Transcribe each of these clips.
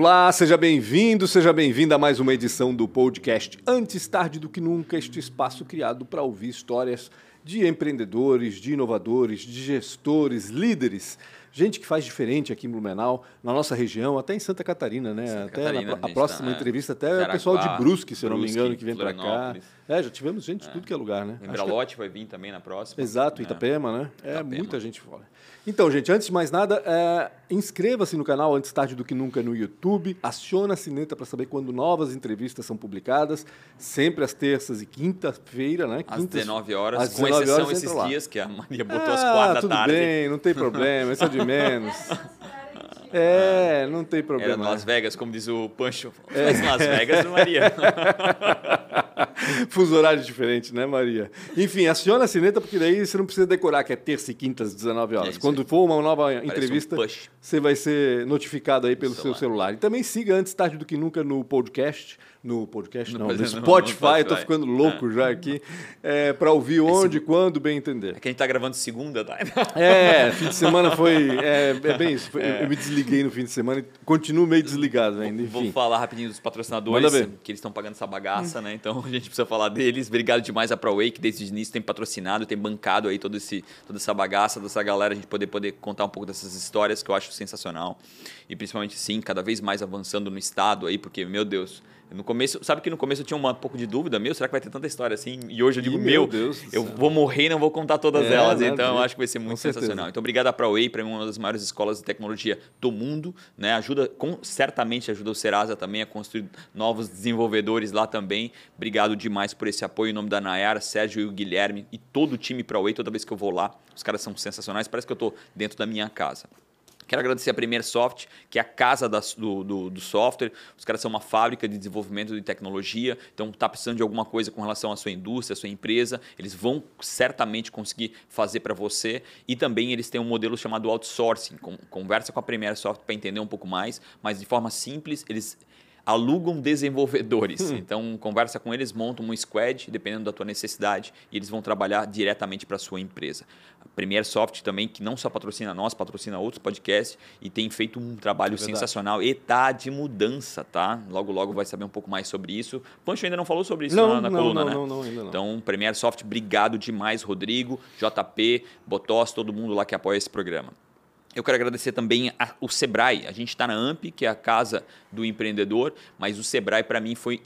Olá, seja bem-vindo, seja bem-vinda a mais uma edição do podcast Antes Tarde do que Nunca, este espaço criado para ouvir histórias de empreendedores, de inovadores, de gestores, líderes gente que faz diferente aqui em Blumenau, na nossa região, até em Santa Catarina, né? Santa até Catarina, na, a, a próxima tá entrevista, até o pessoal de Brusque, se eu não me engano, que vem para cá. É, já tivemos gente de tudo que é lugar, né? Acho que- Embralote vai vir também na próxima. Exato, É. Itapema, né? É Itapema. muita gente fora. Então, gente, antes de mais nada, é, inscreva-se no canal Antes Tarde do que Nunca no YouTube, aciona a sineta para saber quando novas entrevistas são publicadas, sempre às terças e quinta-feira, né? Às Quintas- 19 horas, às com 19 exceção horas, esses lá. dias que a Maria botou às Ah, 4 da tudo tarde. bem, não tem problema, isso é de menos. É, não tem Era problema. em Las Vegas, como diz o Pancho. Mas em Las Vegas, Maria. Fuso horário diferente, né, Maria? Enfim, aciona a sineta, porque daí você não precisa decorar que é terça e quinta às 19 horas. É Quando aí. for uma nova entrevista, um você vai ser notificado aí pelo seu Celular. celular. E também siga antes tarde do que nunca no podcast. No podcast, não, no não, no Spotify. Eu tô ficando louco já aqui. É, para ouvir onde, quando, bem entender. É que a gente tá gravando segunda, tá? É, fim de semana foi. É, é bem isso. foi- Eu me desliguei no fim de semana e continuo meio desligado ainda. Vou Enfim. falar rapidinho dos patrocinadores, que eles estão pagando essa bagaça, né? Então a gente precisa falar deles. Obrigado demais a ProWay, que desde o início tem patrocinado, tem bancado aí todo esse, toda essa bagaça dessa galera, a gente poder, poder contar um pouco dessas histórias que eu acho sensacional. E principalmente, sim, cada vez mais avançando no estado aí, porque, meu Deus. No começo, sabe que no começo eu tinha um pouco de dúvida, meu, será que vai ter tanta história assim? E hoje eu digo, Ih, meu, meu Deus eu vou morrer e não vou contar todas É, elas. né, Então eu acho que vai ser muito Com certeza. sensacional. Então, obrigado a ProWay, para mim, uma das maiores escolas de tecnologia do mundo. Né? Ajuda, com, certamente ajuda o Serasa também a construir novos desenvolvedores lá também. Obrigado demais por esse apoio. Em nome da Nayara, Sérgio e o Guilherme e todo o time ProWay, toda vez que eu vou lá. Os caras são sensacionais, parece que eu estou dentro da minha casa. Quero agradecer a Premier Soft, que é a casa do, do- do software. Os caras são uma fábrica de desenvolvimento de tecnologia. Então, está precisando de alguma coisa com relação à sua indústria, à sua empresa. Eles vão certamente conseguir fazer para você. E também eles têm um modelo chamado outsourcing. Conversa com a Premier Soft para entender um pouco mais. Mas de forma simples, eles alugam desenvolvedores. Então, conversa com eles, monta um squad, dependendo da tua necessidade, e eles vão trabalhar diretamente para a sua empresa. A Premier Soft também, que não só patrocina nós, patrocina outros podcasts e tem feito um trabalho verdade. sensacional e tá de mudança, tá? Logo, logo vai saber um pouco mais sobre isso. Pancho ainda não falou sobre isso Não, na, na não, coluna, não, né? não, não, ainda não. Então, Premier Soft, obrigado demais, Rodrigo, JP, Botós, todo mundo lá que apoia esse programa. Eu quero agradecer também a- o Sebrae. A gente está na AMP, que é a casa do empreendedor, mas o Sebrae para mim foi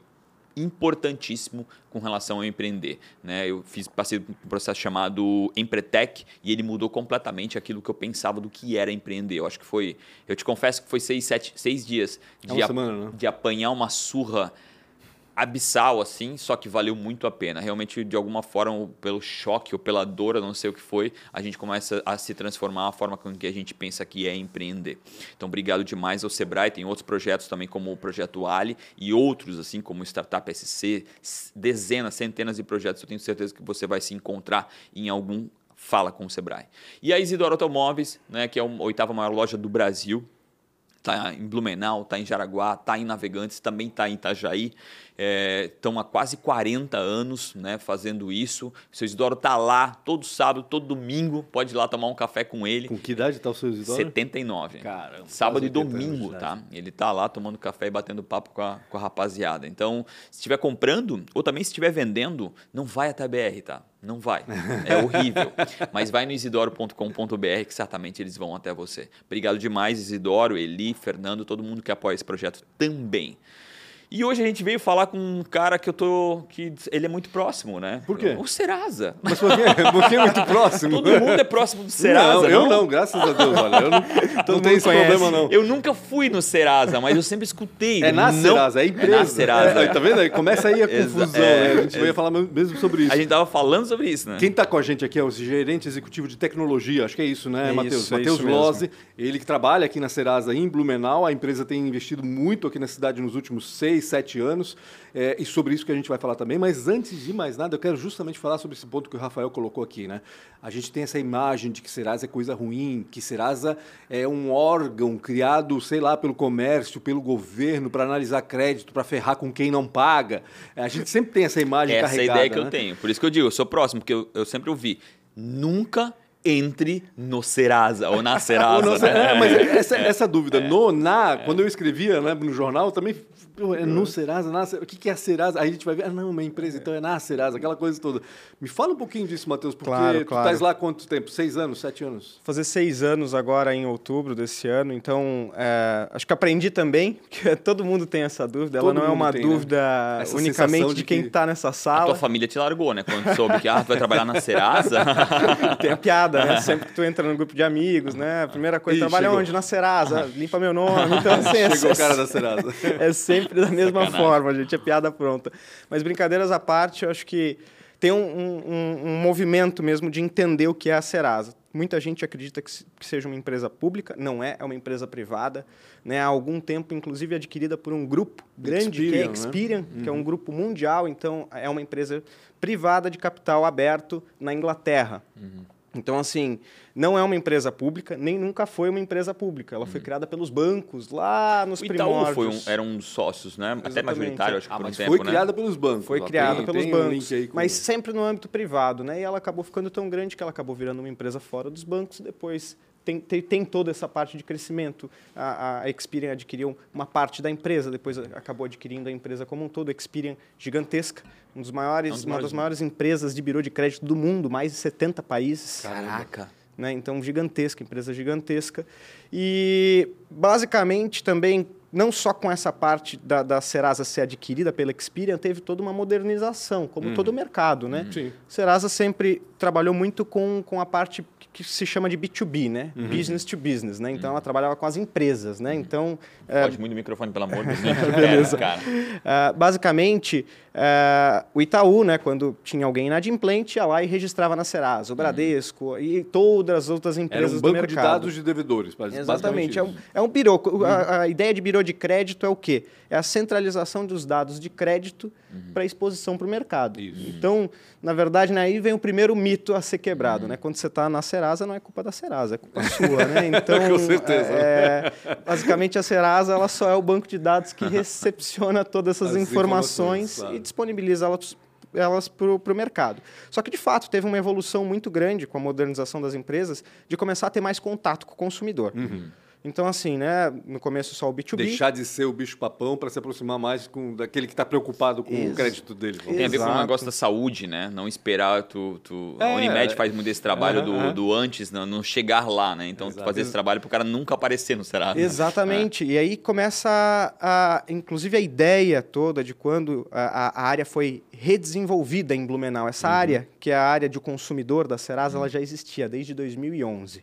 importantíssimo com relação a empreender. Né? Eu fiz, passei por um processo chamado Empretec e ele mudou completamente aquilo que eu pensava do que era empreender. Eu acho que foi, eu te confesso que foi seis, sete, seis dias É de, ap- semana, né? de apanhar uma surra abissal assim, só que valeu muito a pena. Realmente, de alguma forma, pelo choque ou pela dor, não sei o que foi, a gente começa a se transformar a forma com que a gente pensa que é empreender. Então, obrigado demais ao Sebrae. Tem outros projetos também, como o Projeto Ali e outros, assim como Startup SC, dezenas, centenas de projetos. Eu tenho certeza que você vai se encontrar em algum Fala com o Sebrae. E a Isidoro Automóveis, né, que é a oitava maior loja do Brasil, Está em Blumenau, está em Jaraguá, está em Navegantes, também está em Itajaí. Estão há quase 40 anos né, fazendo isso. O seu Isidoro está lá todo sábado, todo domingo. Pode ir lá tomar um café com ele. Com que idade tá o seu Isidoro? 79. Caramba, Sábado e quase 80 domingo, anos tá? Ele tá lá tomando café e batendo papo com a, com a rapaziada. Então, se estiver comprando, ou também se estiver vendendo, não vai até a BR, tá? Não vai. É horrível. Mas vai no isidoro.com.br que certamente eles vão até você. Obrigado demais, Isidoro, Eli, Fernando, todo mundo que apoia esse projeto também. E hoje a gente veio falar com um cara que eu tô. que ele é muito próximo, né? Por quê? O Serasa. Mas por quê? Porque é muito próximo. Todo mundo é próximo do Serasa. não, eu não, graças a Deus, olha. Eu não, não tenho esse conhece. problema, não. Eu nunca fui no Serasa, mas eu sempre escutei. É na Não- Serasa, é empresa. É na Serasa. É, tá vendo? Começa aí a confusão, é, né? A gente vai falar mesmo sobre isso. A gente tava falando sobre isso, né? Quem está com a gente aqui é o gerente executivo de tecnologia, acho que é isso, né, É Matheus? é Matheus. Lozzi, ele que trabalha aqui na Serasa em Blumenau, a empresa tem investido muito aqui na cidade nos últimos seis, sete anos, é, e sobre isso que a gente vai falar também. Mas antes de mais nada, eu quero justamente falar sobre esse ponto que o Rafael colocou aqui, né? A gente tem essa imagem de que Serasa é coisa ruim, que Serasa é um órgão criado, sei lá, pelo comércio, pelo governo, para analisar crédito, para ferrar com quem não paga. A gente sempre tem essa imagem Essa é a carregada. ideia que eu né? tenho. Por isso que eu digo, eu sou próximo, porque eu, eu sempre ouvi. Nunca entre no Serasa ou na Serasa. Ou no- né? é, mas essa, essa dúvida, no, na, quando eu escrevia né, no jornal, também é no Serasa, na Serasa. O que que é a Serasa? Aí a gente vai ver, ah, não, uma empresa, então é na Serasa, aquela coisa toda. Me fala um pouquinho disso, Matheus, porque Claro, tu claro. estás lá há quanto tempo? Seis anos, sete anos? fazer seis anos agora em outubro desse ano, então é, acho que aprendi também, que todo mundo tem essa dúvida, ela Todo não é uma tem, né? dúvida Essa unicamente de, de quem que- está nessa A sala. tua família te largou, né? Quando soube que ah, tu vai trabalhar na Serasa. Tem a piada, né? Sempre que tu entra num grupo de amigos, né? A primeira coisa, Ih, trabalha chegou. onde? Na Serasa, limpa meu nome. Então, assim, é- Chegou o cara da Serasa. é sempre da mesma Sacanagem. forma, gente. É piada pronta. Mas brincadeiras à parte, eu acho que tem um, um- um- movimento mesmo de entender o que é a Serasa. Muita gente acredita que, se- que seja uma empresa pública, não é, é uma empresa privada. Né? Há algum tempo, inclusive, adquirida por um grupo grande, que é Experian, né? Experian, que é um grupo mundial, então é uma empresa privada de capital aberto na Inglaterra. Então, assim, não é uma empresa pública, nem nunca foi uma empresa pública. Ela foi criada pelos bancos lá nos o Itaú primórdios. foi um, era um dos sócios, né? Até Exatamente. majoritário, acho que Ah, por um tempo, foi né? criada pelos bancos. Foi criada pelos tem um bancos, link aí com- mas sempre no âmbito privado, né? E ela acabou ficando tão grande que ela acabou virando uma empresa fora dos bancos. Depois tem, tem, tem toda essa parte de crescimento. A, a Experian adquiriu uma parte da empresa, depois acabou adquirindo a empresa como um todo. A Experian gigantesca, um dos maiores, É um dos uma maiores- das maiores empresas de birô de crédito do mundo, mais de 70 países Caraca. né? Então, gigantesca, empresa gigantesca. E, basicamente, também, não só com essa parte da, da Serasa ser adquirida pela Experian, teve toda uma modernização, como todo o mercado, né? Sim. Serasa sempre trabalhou muito com, com a parte que- se chama de B2B, né? Business to business, né? Então, ela trabalhava com as empresas, né? Então, é, Pode muito o microfone, pelo amor de Deus. Beleza. É, cara. ah, basicamente, ah, o Itaú, né, quando tinha alguém inadimplente, ia lá e registrava na Serasa, o Bradesco e todas as outras Era empresas um do banco mercado. de dados de devedores. basi- Exatamente. basicamente É um, é um birô. A, a ideia de birô de crédito é o quê? É a centralização dos dados de crédito para exposição para o mercado. Isso. Então, na verdade, né, aí vem o primeiro mito a ser quebrado. Né? Quando você está na Serasa, não é culpa da Serasa, é culpa sua. Né? Então, Com certeza. é, basicamente, a Serasa ela só é o banco de dados que recepciona todas essas As informações, informações, claro. e disponibiliza elas elas para o mercado. Só que, de fato, teve uma evolução muito grande com a modernização das empresas de começar a ter mais contato com o consumidor. Então, assim, né, no começo só o B2B. Deixar de ser o bicho-papão para se aproximar mais com, daquele que está preocupado com o Ex- crédito dele. vamos Tem a ver com o negócio da saúde, né? Não esperar tu. tu... É, a Unimed faz muito esse trabalho aham, do, aham. do antes, não, não chegar lá, né? Então, tu fazer esse trabalho pro cara nunca aparecer no Serasa. Exatamente. E aí começa a, a- inclusive a ideia toda de quando a, a- área foi redesenvolvida em Blumenau. Essa área, que é a área de consumidor da Serasa, ela já existia desde 2011.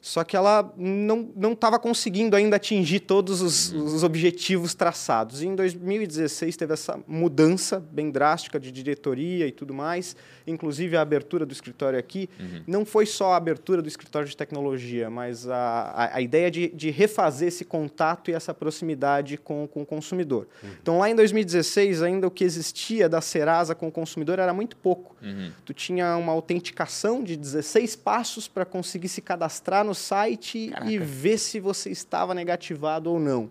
Só que ela não estava conseguindo ainda atingir todos os, os objetivos traçados. E em 2016 teve essa mudança bem drástica de diretoria e tudo mais, inclusive a abertura do escritório aqui. Não foi só a abertura do escritório de tecnologia, mas a, a, a ideia de, de refazer esse contato e essa proximidade com, com o consumidor. Então, lá em 2016, ainda o que existia da Serasa com o consumidor era muito pouco. Uhum. Tu tinha uma autenticação de 16 passos para conseguir se cadastrar no site e ver se você estava negativado ou não.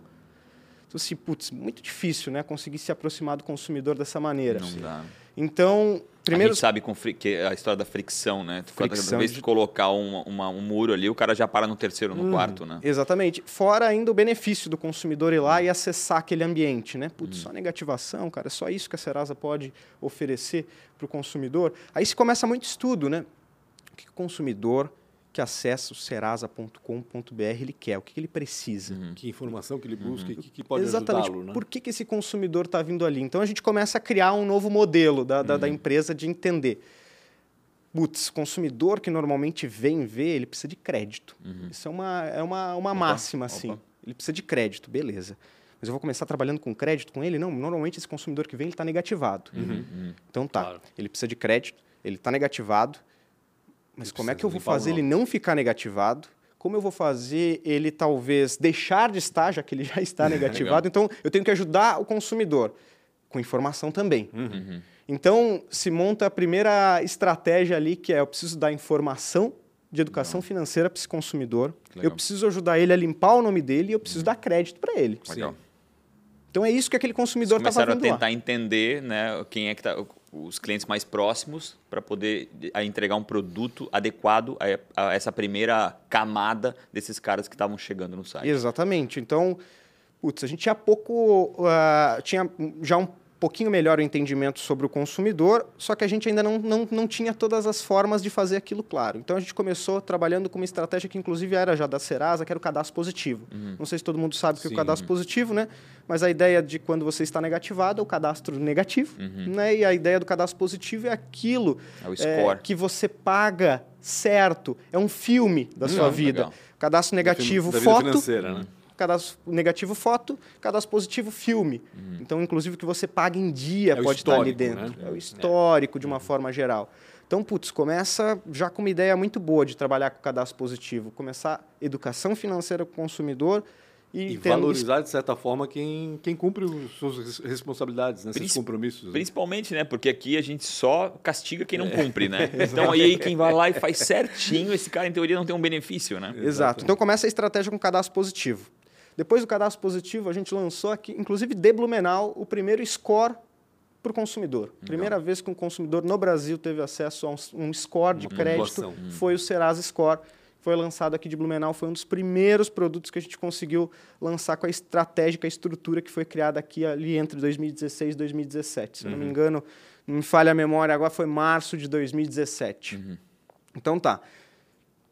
Então, assim, putz, muito difícil, né? Conseguir se aproximar do consumidor dessa maneira. Não dá. Então, Primeiro... A gente sabe com fri- que a história da fricção, né? Tu, Cada Fricção vez que de- colocar uma, uma- um muro ali, o cara já para no terceiro, no quarto, né? Exatamente. Fora ainda o benefício do consumidor ir lá e acessar aquele ambiente, né? Putz, só negativação, cara, é só isso que a Serasa pode oferecer para o consumidor. Aí se começa muito estudo, né? O que o consumidor que acessa o serasa.com.br ele quer, o que ele precisa. Que informação que ele busca e que, que pode Exatamente. ajudá-lo, né? Por que, que esse consumidor está vindo ali? Então a gente começa a criar um novo modelo da, da, da empresa de entender. Putz, consumidor que normalmente vem ver, ele precisa de crédito. Isso é uma, é uma, uma máxima, assim. opa. Ele precisa de crédito, beleza. Mas eu vou começar trabalhando com crédito com ele? Não, normalmente esse consumidor que vem, ele está negativado. Então tá, Claro. ele precisa de crédito, ele está negativado, mas como é que eu vou fazer ele não ficar negativado? Como eu vou fazer ele talvez deixar de estar, já que ele já está negativado? então, eu tenho que ajudar o consumidor com informação também. Uhum. Então, se monta a primeira estratégia ali, que é eu preciso dar informação de educação financeira para esse consumidor, Legal. eu preciso ajudar ele a limpar o nome dele e eu preciso dar crédito para ele. Legal. Então, é isso que aquele consumidor está Começaram a fazendo lá. tentar entender, né, quem é que tá... os clientes mais próximos para poder entregar um produto adequado a, a, essa primeira camada desses caras que estavam chegando no site. Exatamente. Então, putz, a gente tinha pouco, uh, tinha já um pouquinho melhor o entendimento sobre o consumidor, só que a gente ainda não, não, não tinha todas as formas de fazer aquilo claro. Então a gente começou trabalhando com uma estratégia que inclusive era já da Serasa, que era o cadastro positivo. Uhum. Não sei se todo mundo sabe o que é o cadastro positivo, né? Mas a ideia de quando você está negativado é o cadastro negativo, uhum. né? E a ideia do cadastro positivo é aquilo é é, que você paga certo. É um filme da hum, sua vida. Legal. Cadastro negativo, da foto. Financeira, né? Cadastro negativo foto, cadastro positivo filme. Uhum. Então, inclusive, que você paga em dia é pode estar ali dentro. Né? É o histórico, é. de uma forma geral. Então, putz, começa já com uma ideia muito boa de trabalhar com cadastro positivo. Começar educação financeira para o consumidor e, e valorizar, de certa forma, quem, quem cumpre as suas responsabilidades, né? seus compromissos. Né? Principalmente, né? Porque aqui a gente só castiga quem não é. cumpre, né? então, aí quem vai lá e faz certinho, esse cara, em teoria, não tem um benefício, né? Exato. Então, começa a estratégia com cadastro positivo. Depois do cadastro positivo, a gente lançou aqui, inclusive de Blumenau, o primeiro score para o consumidor. Legal. Primeira vez que um consumidor no Brasil teve acesso a um, um score de Uma crédito hum. foi o Serasa Score. Foi lançado aqui de Blumenau, foi um dos primeiros produtos que a gente conseguiu lançar com a estratégia, com a estrutura que foi criada aqui ali entre 2016 e 2017. Se uhum. não me uhum. engano, não me falha a memória, agora foi março de 2017. Uhum. Então tá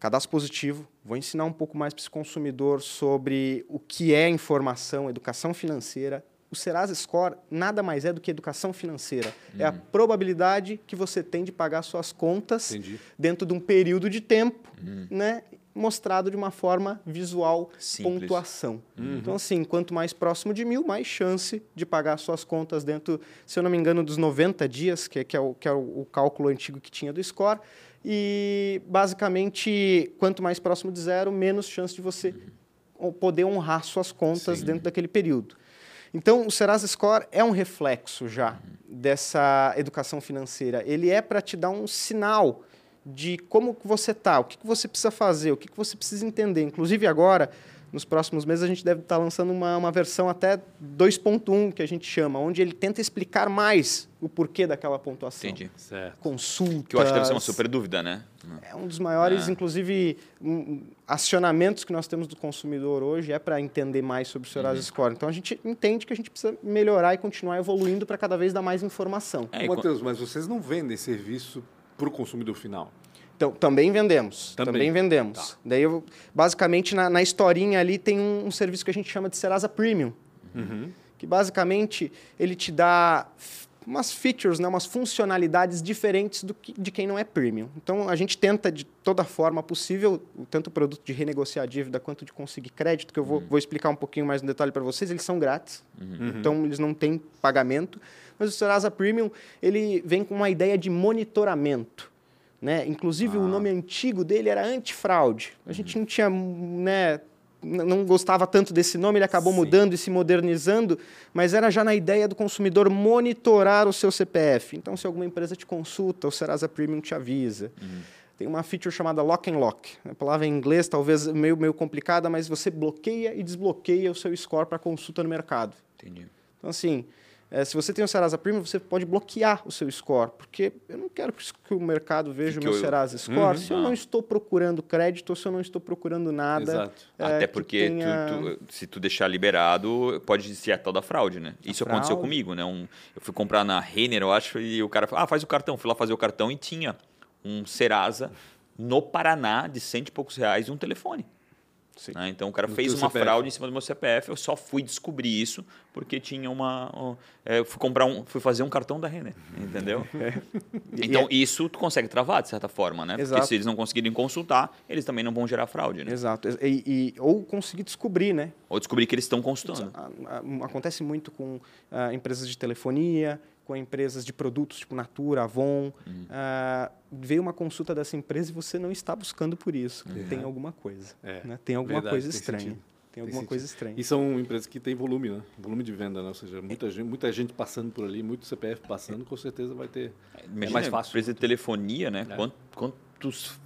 cadastro positivo, vou ensinar um pouco mais para esse consumidor sobre o que é informação, educação financeira. O Serasa Score nada mais é do que educação financeira. É a hum. probabilidade que você tem de pagar suas contas Entendi. dentro de um período de tempo, hum. né? mostrado de uma forma visual, Simples. pontuação. Uhum. Então, assim, quanto mais próximo de mil, mais chance de pagar suas contas dentro, se eu não me engano, dos 90 dias, que é, que é, o, que é o, o cálculo antigo que tinha do score. E, basicamente, quanto mais próximo de zero, menos chance de você uhum. poder honrar suas contas Sim. dentro daquele período. Então, o Serasa Score é um reflexo já uhum. dessa educação financeira. Ele é para te dar um sinal de como você está, o que você precisa fazer, o que você precisa entender. Inclusive, agora, nos próximos meses, a gente deve estar lançando uma, uma versão até 2.1, que a gente chama, onde ele tenta explicar mais o porquê daquela pontuação. Entendi. Certo. Consulta. Que eu acho que deve ser uma super dúvida, né? É um dos maiores, é. inclusive, um, acionamentos que nós temos do consumidor hoje é para entender mais sobre o Serasa uhum. Score. Então, a gente entende que a gente precisa melhorar e continuar evoluindo para cada vez dar mais informação. É, Matheus, mas vocês não vendem serviço para o consumidor final? Então, também vendemos. Também, também vendemos. Tá. Daí, eu, basicamente, na, na, historinha ali tem um, um, serviço que a gente chama de Serasa Premium. Uhum. Que, basicamente, ele te dá umas features, né, umas funcionalidades diferentes do que, de quem não é premium. Então, a gente tenta, de toda forma possível, tanto o produto de renegociar a dívida quanto de conseguir crédito, que eu vou, uhum. vou explicar um pouquinho mais no detalhe para vocês, eles são grátis. Uhum. Então, eles não têm pagamento. Mas o Serasa Premium, ele vem com uma ideia de monitoramento. Né? Inclusive, ah. o nome antigo dele era antifraude. A gente não tinha, né, não gostava tanto desse nome, ele acabou Sim. mudando e se modernizando, mas era já na ideia do consumidor monitorar o seu CPF. Então, se alguma empresa te consulta, o Serasa Premium te avisa. Uhum. Tem uma feature chamada Lock and Lock. A palavra em inglês talvez meio, meio complicada, mas você bloqueia e desbloqueia o seu score para consulta no mercado. Entendi. Então, assim, é, se você tem o Serasa Premium, você pode bloquear o seu score, porque eu não quero que o mercado veja o meu eu... Serasa Score uhum, se eu não. não estou procurando crédito ou se eu não estou procurando nada. Exato. É, Até porque tenha... tu, tu, se tu deixar liberado, pode existir a tal da fraude, né? Isso fraude. aconteceu comigo, né? Um, eu fui comprar na Renner, eu acho, e o cara falou, ah, faz o cartão. Fui lá fazer o cartão e tinha um Serasa no Paraná de cento e poucos reais e um telefone. Né? Então o cara no fez uma CPF. fraude em cima do meu CPF, eu só fui descobrir isso porque tinha uma. É, eu fui comprar um. Fui fazer um cartão da Renner, entendeu? É. Então, e, isso tu consegue travar, de certa forma, né? Exato. Porque se eles não conseguirem consultar, eles também não vão gerar fraude, né? Exato. E, e ou conseguir descobrir, né? Ou descobrir que eles estão consultando. Acontece muito com uh, empresas de telefonia, com empresas de produtos tipo Natura, Avon. Uhum. Uh, veio uma consulta dessa empresa e você não está buscando por isso. Uhum. Tem alguma coisa. É. Né? Tem alguma Verdade, coisa estranha. Tem alguma tem coisa estranha. E são empresas que têm volume, né? Volume de venda, né? Ou seja, muita gente, muita gente passando por ali, muito CPF passando, com certeza vai ter. é mais fácil. Empresa de telefonia, né? É. Quantos quantos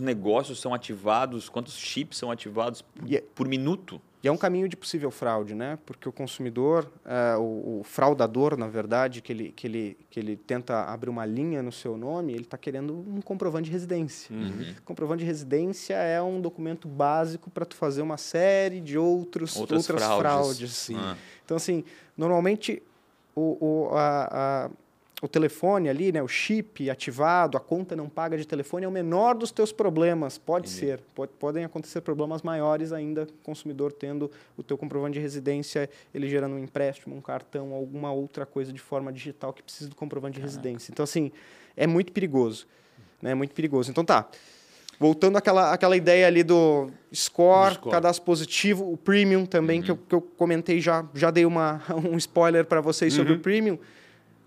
negócios são ativados, quantos chips são ativados por, E é- por minuto. E é um caminho de possível fraude, né? Porque o consumidor, eh, o, o fraudador, na verdade, que ele, que, ele, que ele tenta abrir uma linha no seu nome, ele está querendo um comprovante de residência. Comprovante de residência é um documento básico para tu fazer uma série de outros, Outras outras, fraudes. fraudes. Sim. Ah. Então, assim, normalmente o, o, a, a- o telefone ali, né, o chip ativado, a conta não paga de telefone é o menor dos teus problemas. Pode ser. Pode- podem acontecer problemas maiores ainda, consumidor tendo o teu comprovante de residência, ele gerando um empréstimo, um cartão, alguma outra coisa de forma digital que precisa do comprovante de residência. Então, assim, é muito perigoso. Né? É muito perigoso. Então, tá. Voltando àquela, àquela ideia ali do score, Do score. cadastro positivo, o premium também, que, eu, que eu comentei já, já dei uma, um spoiler para vocês sobre o premium.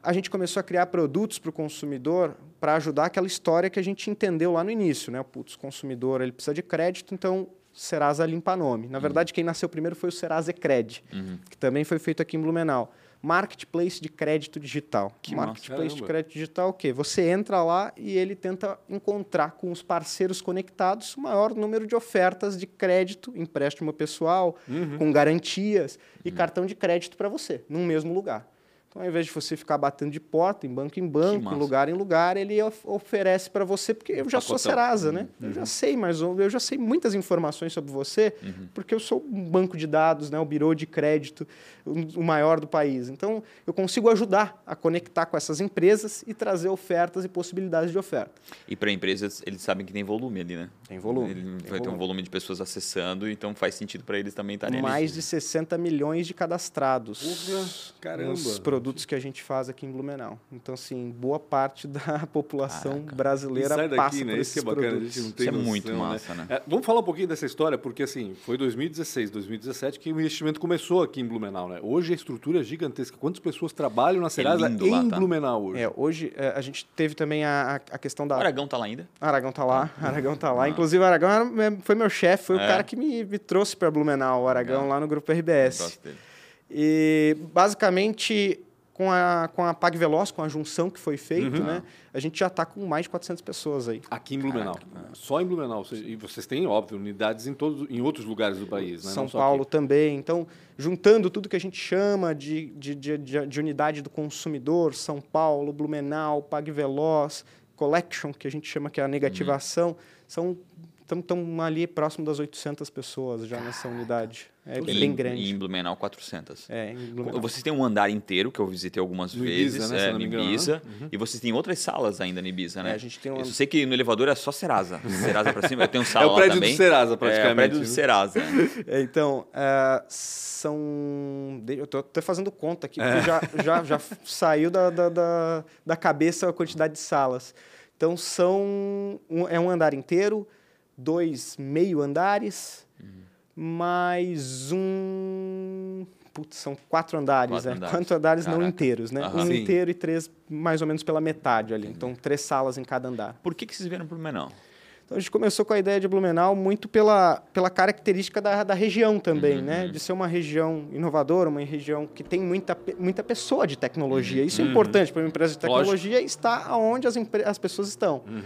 A gente começou a criar produtos para o consumidor para ajudar aquela história que a gente entendeu lá no início, né? Putz, o consumidor ele precisa de crédito, então Serasa limpa nome. Na verdade, quem nasceu primeiro foi o Serasa Ecred, que também foi feito aqui em Blumenau. Marketplace de crédito digital. Que. Marketplace de crédito digital, o quê? Você entra lá e ele tenta encontrar com os parceiros conectados o maior número de ofertas de crédito, empréstimo pessoal, com garantias e cartão de crédito para você, num mesmo lugar. Então, ao invés de você ficar batendo de porta, em banco em banco, em lugar em lugar, ele of- oferece para você, porque eu já sou Pacotão. Serasa, né? Eu já sei, mas eu já sei muitas informações sobre você, porque eu sou um banco de dados, né? o birô de crédito, o maior do país. Então, eu consigo ajudar a conectar com essas empresas e trazer ofertas e possibilidades de oferta. E para empresas, eles sabem que tem volume ali, né? Tem volume, Ele tem vai ter um volume. volume de pessoas acessando, então faz sentido para eles também estarem ali. Mais de 60 milhões de cadastrados Porra, caramba. nos produtos que a gente faz aqui em Blumenau. Então, assim, boa parte da população brasileira E sai passa daqui, né? por Isso é esses bacana, a produtos. gente não tem Isso é noção, muito massa, né? É, vamos falar um pouquinho dessa história, porque assim, foi 2016, 2017 que o investimento começou aqui em Blumenau, né? Hoje a estrutura é gigantesca. Quantas pessoas trabalham na Serasa lindo em lá, tá? Blumenau hoje? É, hoje é, a gente teve também a, a- a questão O da. Aragão tá lá ainda? Aragão tá lá, Aragão tá lá. Inclusive, o Aragão era- foi meu chefe, foi o É. cara que me, me trouxe para Blumenau, o Aragão, lá no Grupo RBS. Gosto dele. E, basicamente, com a, com a PagVeloz, com a junção que foi feita, né, a gente já está com mais de 400 pessoas aí. Aqui em Blumenau. Só em Blumenau. E vocês têm, óbvio, unidades em, todos, em outros lugares do país, né? São Não Paulo também. Então, juntando tudo que a gente chama de, de, de, de- de unidade do consumidor, São Paulo, Blumenau, PagVeloz, Collection, que a gente chama que é a negativação, são estão ali próximo das 800 pessoas já nessa unidade. É E bem em- grande. E em Blumenau, 400. É, em Blumenau. Vocês têm um andar inteiro, que eu visitei algumas Ibiza, vezes, né, é, engano, né? Ibiza. E vocês têm outras salas ainda no Ibiza, né? É, a gente tem um- Eu sei que no elevador é só Serasa. Serasa pra cima. Eu tenho sala É o lá prédio do. Serasa, É, o praticamente, prédio do? Serasa. É, Então, é, são. Eu estou até fazendo conta aqui, É. porque já, já, já saiu da, da, da, da cabeça a quantidade de salas. Então, são um- é um andar inteiro, dois meio andares, mais um. Putz, são quatro andares, Quatro né? andares. Quatro andares não Caraca. inteiros, né? Aham. Um Sim. inteiro e três mais ou menos pela metade ali. Então, três salas em cada andar. Por que, que vocês vieram pro Blumenau? Então a gente começou com a ideia de Blumenau muito pela, pela característica da, da região também, Uhum. né? De ser uma região inovadora, uma região que tem muita, muita pessoa de tecnologia. Isso é Uhum. importante para uma empresa de Lógico. tecnologia estar onde as, as pessoas estão. Uhum.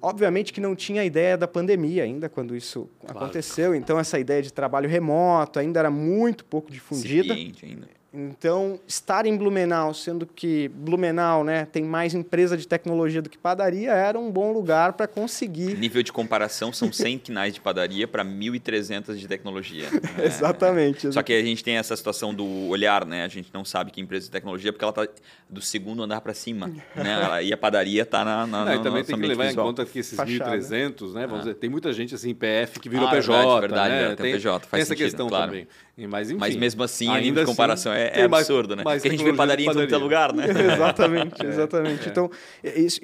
Obviamente que não tinha a ideia da pandemia ainda quando isso aconteceu, então essa ideia de trabalho remoto ainda era muito pouco difundida. Ainda. Então, estar em Blumenau, sendo que Blumenau né, tem mais empresa de tecnologia do que padaria, era um bom lugar para conseguir Nível de comparação, são 100 quinais de padaria para 1.300 de tecnologia. É. Exatamente. Só que a gente tem essa situação do olhar, né? A gente não sabe que empresa de tecnologia porque ela tá do segundo andar para cima, né? E a padaria tá na, na Não, e no também tem que levar visual. em conta que esses Fachada. 1.300, né? Vamos dizer, tem muita gente assim, PF, que virou Ah, PJ, verdade, verdade, né? é, tem PJ, faz tem essa sentido, questão claro. também. Mas, enfim, Mas mesmo assim, a nível ainda de comparação assim, é, é mais- absurdo, né? mais Porque a gente vê tecnologia padaria em todo é padaria. lugar, né? exatamente, exatamente. Então, isso,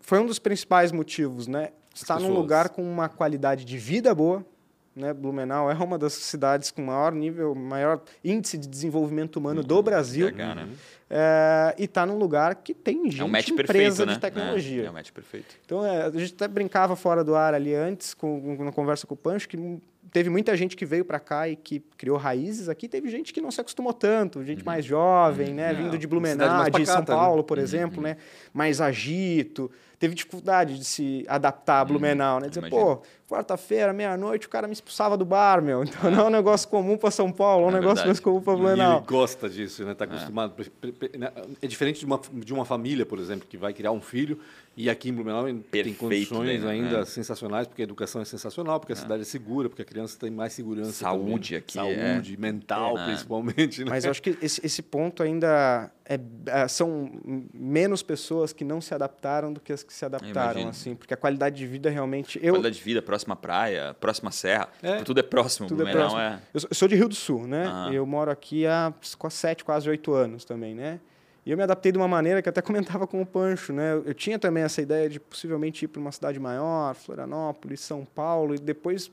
foi um dos principais motivos, né? Estar num lugar com uma qualidade de vida boa, né? Blumenau é uma das cidades com maior nível, maior índice de desenvolvimento humano do Brasil. É, cara. É, e está num lugar que tem gente, É um match empresa perfeito, né? de tecnologia. É, é um match perfeito. Então, é, a gente até brincava fora do ar ali antes, com, na conversa com o Pancho, que teve muita gente que veio para cá e que criou raízes aqui, teve gente que não se acostumou tanto, gente mais jovem, né, É, vindo de Blumenau, de São né? Paulo, por exemplo, né, mais agito. teve dificuldade de se adaptar a Blumenau, né? Dizer, pô, quarta-feira, meia-noite, o cara me expulsava do bar, meu. Então não é um negócio comum para São Paulo, é um É negócio verdade. mais comum para E ele Blumenau. gosta disso, né? Está acostumado. Pre- pre- né? É diferente de uma, de uma família, por exemplo, que vai criar um filho e aqui em Blumenau tem Perfeito, condições né? ainda É. sensacionais, porque a educação é sensacional, porque a cidade é segura, porque a criança tem mais segurança. Saúde também. aqui, Saúde, mental, É. principalmente. Né? Mas eu acho que esse, esse ponto ainda é, é, são menos pessoas que não se adaptaram do que as que se adaptaram, assim, porque a qualidade de vida realmente. Eu, Qualidade de vida, próxima praia, próxima serra. É. Tudo é próximo. Tudo é Blumenau próximo. é. Eu sou- eu sou de Rio do Sul, né? Eu moro aqui há quase sete, quase oito anos também, né? E eu me adaptei de uma maneira que até comentava com o Pancho, né? Eu tinha também essa ideia de possivelmente ir para uma cidade maior, Florianópolis, São Paulo, e depois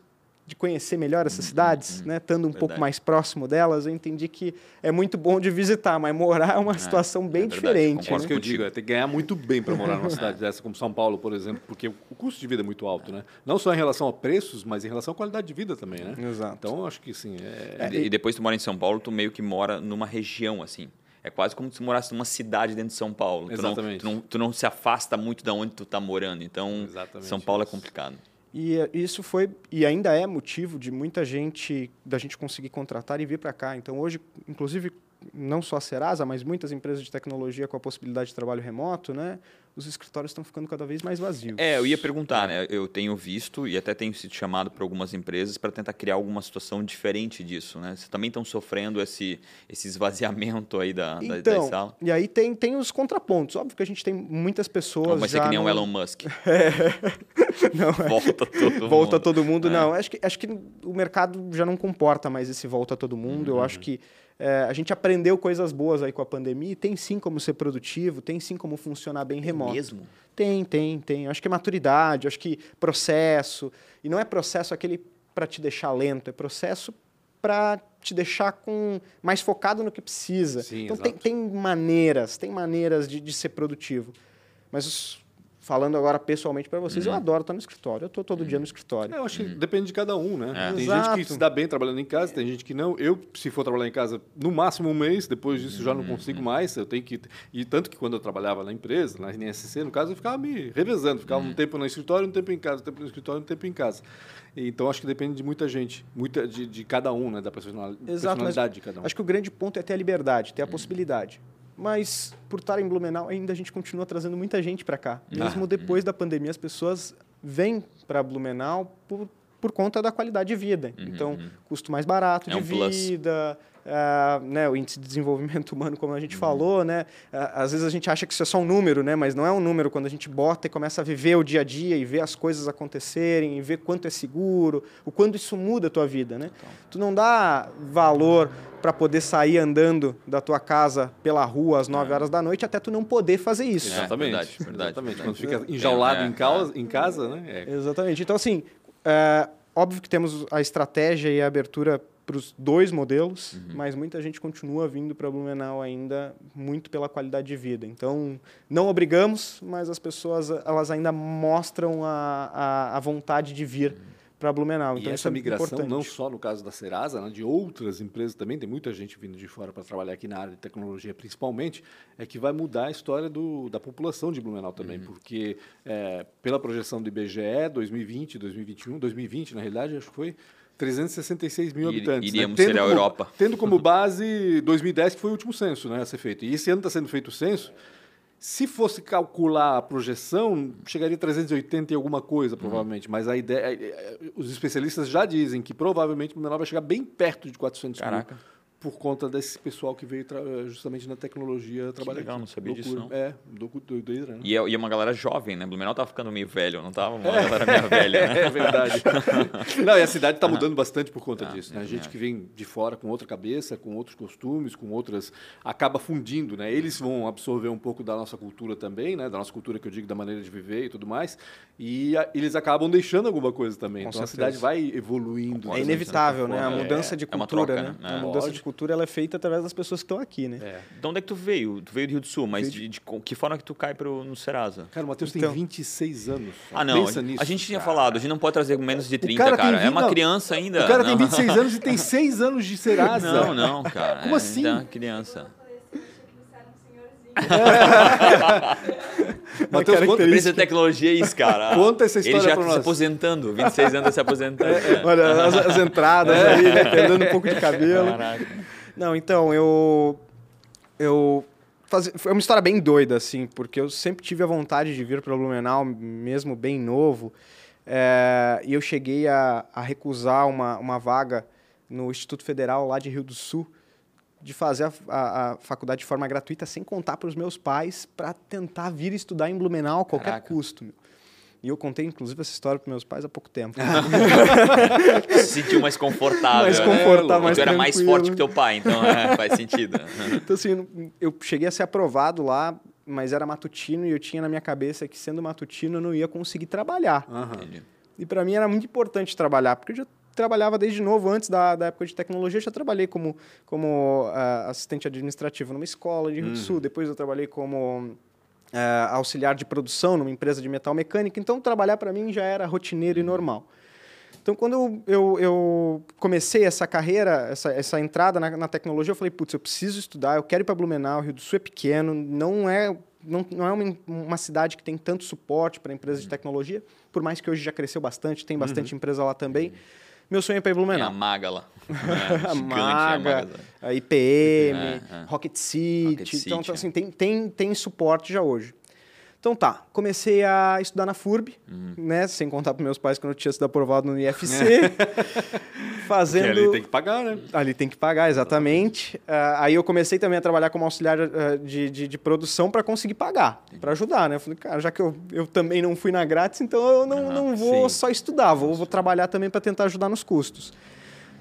de conhecer melhor essas cidades, né? Estando um pouco Uhum. Verdade. mais próximo delas, eu entendi que é muito bom de visitar, mas morar é uma situação bem é diferente. concordo Isso né? que eu digo, é ter que ganhar muito bem para morar numa cidade dessa como São Paulo, por exemplo, porque o custo de vida é muito alto, né? Não só em relação a preços, mas em relação à qualidade de vida também, né? Exato. Então, eu acho que sim, é... E, e depois tu mora em São Paulo, tu meio que mora numa região, assim. É quase como se tu morasse numa cidade dentro de São Paulo. Tu não- Exatamente. Tu não, tu não se afasta muito da onde tu tá morando. Então, Exatamente São Paulo isso. é complicado. E eh, isso foi e ainda é motivo de muita gente da gente conseguir contratar e vir para cá. Então hoje, inclusive, não só a Serasa, mas muitas empresas de tecnologia com a possibilidade de trabalho remoto, né? Os escritórios estão ficando cada vez mais vazios. É, eu ia perguntar, né? Eu tenho visto e até tenho sido chamado por algumas empresas para tentar criar alguma situação diferente disso, né? Vocês também estão sofrendo esse, esse esvaziamento aí da, da- da, Então, sala? e aí tem, tem os contrapontos. Óbvio que a gente tem muitas pessoas Ou vai ser já que nem o no- Elon Musk. Não, é. Volta todo mundo. volta todo mundo. É. Não, acho que, acho que o mercado já não comporta mais esse volta todo mundo. Uhum. Eu acho que é, a gente aprendeu coisas boas aí com a pandemia e tem sim como ser produtivo, tem sim como funcionar bem remoto. Mesmo? Tem, tem, tem. Acho que é maturidade, acho que processo. E não é processo aquele para te deixar lento, é processo para te deixar com mais focado no que precisa. Sim, então tem, tem maneiras, tem maneiras de, de ser produtivo. Mas os- falando agora pessoalmente para vocês, eu Uhum. adoro estar no escritório. Eu estou todo dia no escritório. É, eu acho que depende de cada um, né? É. Tem Exato. gente que se dá bem trabalhando em casa, tem gente que não. Eu, se for trabalhar em casa, no máximo um mês, depois disso já não consigo mais. Eu tenho que. E tanto que quando eu trabalhava na empresa, na NSC, no caso, eu ficava me revezando. Ficava um tempo no escritório, um tempo em casa, um tempo no escritório, um tempo em casa. Então acho que depende de muita gente, muita de, de cada um, né? Da personal- Exato, personalidade de cada um. acho que o grande ponto é ter a liberdade, ter a possibilidade. Mas por estar em Blumenau, ainda a gente continua trazendo muita gente para cá. Mesmo Ah, depois da pandemia, as pessoas vêm para Blumenau por, por conta da qualidade de vida. Então, custo mais barato É de um plus. vida, ah, né, o índice de desenvolvimento humano, como a gente falou, né? Ah, às vezes a gente acha que isso é só um número, né? Mas não é um número. Quando a gente bota e começa a viver o dia a dia e ver as coisas acontecerem, e ver quanto é seguro, o quanto isso muda a tua vida, né? Tu não dá valor para poder sair andando da tua casa pela rua às 9 horas da noite até tu não poder fazer isso. É, Exatamente. verdade, verdade, Exatamente. Quando fica enjaulado É, é, em, casa, em casa, né? É. Exatamente. Então, assim, é, óbvio que temos a estratégia e a abertura para os dois modelos, Uhum. mas muita gente continua vindo para Blumenau ainda muito pela qualidade de vida. Então, não obrigamos, mas as pessoas elas ainda mostram a, a, a vontade de vir para Blumenau. Então, e isso essa é migração, importante. não só no caso da Serasa, né, de outras empresas também, tem muita gente vindo de fora para trabalhar aqui na área de tecnologia, principalmente, é que vai mudar a história do, da população de Blumenau também, porque é, pela projeção do IBGE, 2020, 2021, 2020, na realidade, acho que foi 366 mil habitantes. iríamos né? Ser a como- Europa. Tendo como base 2010, que foi o último censo né, a ser feito. E esse ano está sendo feito o censo. Se fosse calcular a projeção, chegaria a 380 e alguma coisa, Uhum. provavelmente. Mas a ideia, é- é- os especialistas já dizem que provavelmente o Blumenau vai chegar bem perto de 400 Caraca. mil. Por conta desse pessoal que veio tra- justamente na tecnologia trabalhar legal, aqui. não sabia disso, Loucura. É, do- doideira, né? E é, e é uma galera jovem, né? Blumenau tava ficando meio velho, não tava? Uma galera meio velha, né? É verdade. Não, e a cidade está mudando bastante por conta Ah, disso. Né? também Gente acho. que vem de fora com outra cabeça, com outros costumes, com outras. acaba fundindo, né? Eles vão absorver um pouco da nossa cultura também, né? Da nossa cultura que eu digo, da maneira de viver e tudo mais. E a- eles acabam deixando alguma coisa também. Com então a certeza. cidade vai evoluindo. É inevitável, né? A É, mudança de é uma cultura, troca, né? né? A É. mudança de cultura ela é feita através das pessoas que estão aqui, né? É. De onde é que tu veio? Tu veio do Rio do Sul, mas de, de que forma que tu cai pro, no Serasa? Cara, o Matheus Então. tem 26 anos. Ah, não. Pensa a, nisso. a gente tinha falado, a gente não pode trazer menos de 30, cara cara. tem É vinte- uma não, criança ainda. O cara tem não. 26 anos e tem 6 anos de Serasa. Não, não, cara. Como é assim? ainda criança. Matheus, Empresa de tecnologia é isso, cara. Conta essa história Ele já tá nós. se aposentando, 26 anos se aposentando. né? Olha, as, as entradas aí, né? Perdendo um pouco de cabelo. Caraca. Não, então, eu. Eu. Fazia, foi uma história bem doida, assim, porque eu sempre tive a vontade de vir para Blumenau, mesmo bem novo. é, e eu cheguei a, a recusar uma, uma vaga no Instituto Federal lá de Rio do Sul, de fazer a, a- a faculdade de forma gratuita, sem contar para os meus pais, para tentar vir estudar em Blumenau a qualquer Caraca. custo. meu. E eu contei, inclusive, essa história para meus pais há pouco tempo. Se sentiu mais confortável. mais né? confortável, mais Tu era mais forte que teu pai, então é, faz sentido. Então, assim, eu cheguei a ser aprovado lá, mas era matutino e eu tinha na minha cabeça que, sendo matutino, eu não ia conseguir trabalhar. Entendi. E para mim era muito importante trabalhar, porque eu já trabalhava desde novo, antes da, da época de tecnologia, eu já trabalhei como, como ah, assistente administrativo numa escola de Rio do Sul, depois eu trabalhei como ah, auxiliar de produção numa empresa de metal mecânica, então trabalhar para mim já era rotineiro e normal. Então, quando eu, eu, eu comecei essa carreira, essa, essa entrada na, na tecnologia, eu falei, putz, eu preciso estudar, eu quero ir para Blumenau, Rio do Sul é pequeno, não é, não, não é uma, uma cidade que tem tanto suporte para empresas de tecnologia, por mais que hoje já cresceu bastante, tem bastante empresa lá também. Meu sonho é para ir para Tem a Blumenau. maga lá. É, A gigante, Maga, a a IPM, É, é. Rocket City. Rocket então, City, então, é. assim, tem, tem, tem suporte já hoje. Então tá, comecei a estudar na FURB, Uhum. né? Sem contar para meus pais que eu não tinha sido aprovado no IFC. Porque fazendo. ali tem que pagar, né? Ali tem que pagar, exatamente. Ah, aí eu comecei também a trabalhar como auxiliar ah, de, de, de produção para conseguir pagar, para ajudar, né? Eu falei, cara, já que eu, eu também não fui na grátis, então eu não, não vou sim. só estudar, vou, vou trabalhar também para tentar ajudar nos custos.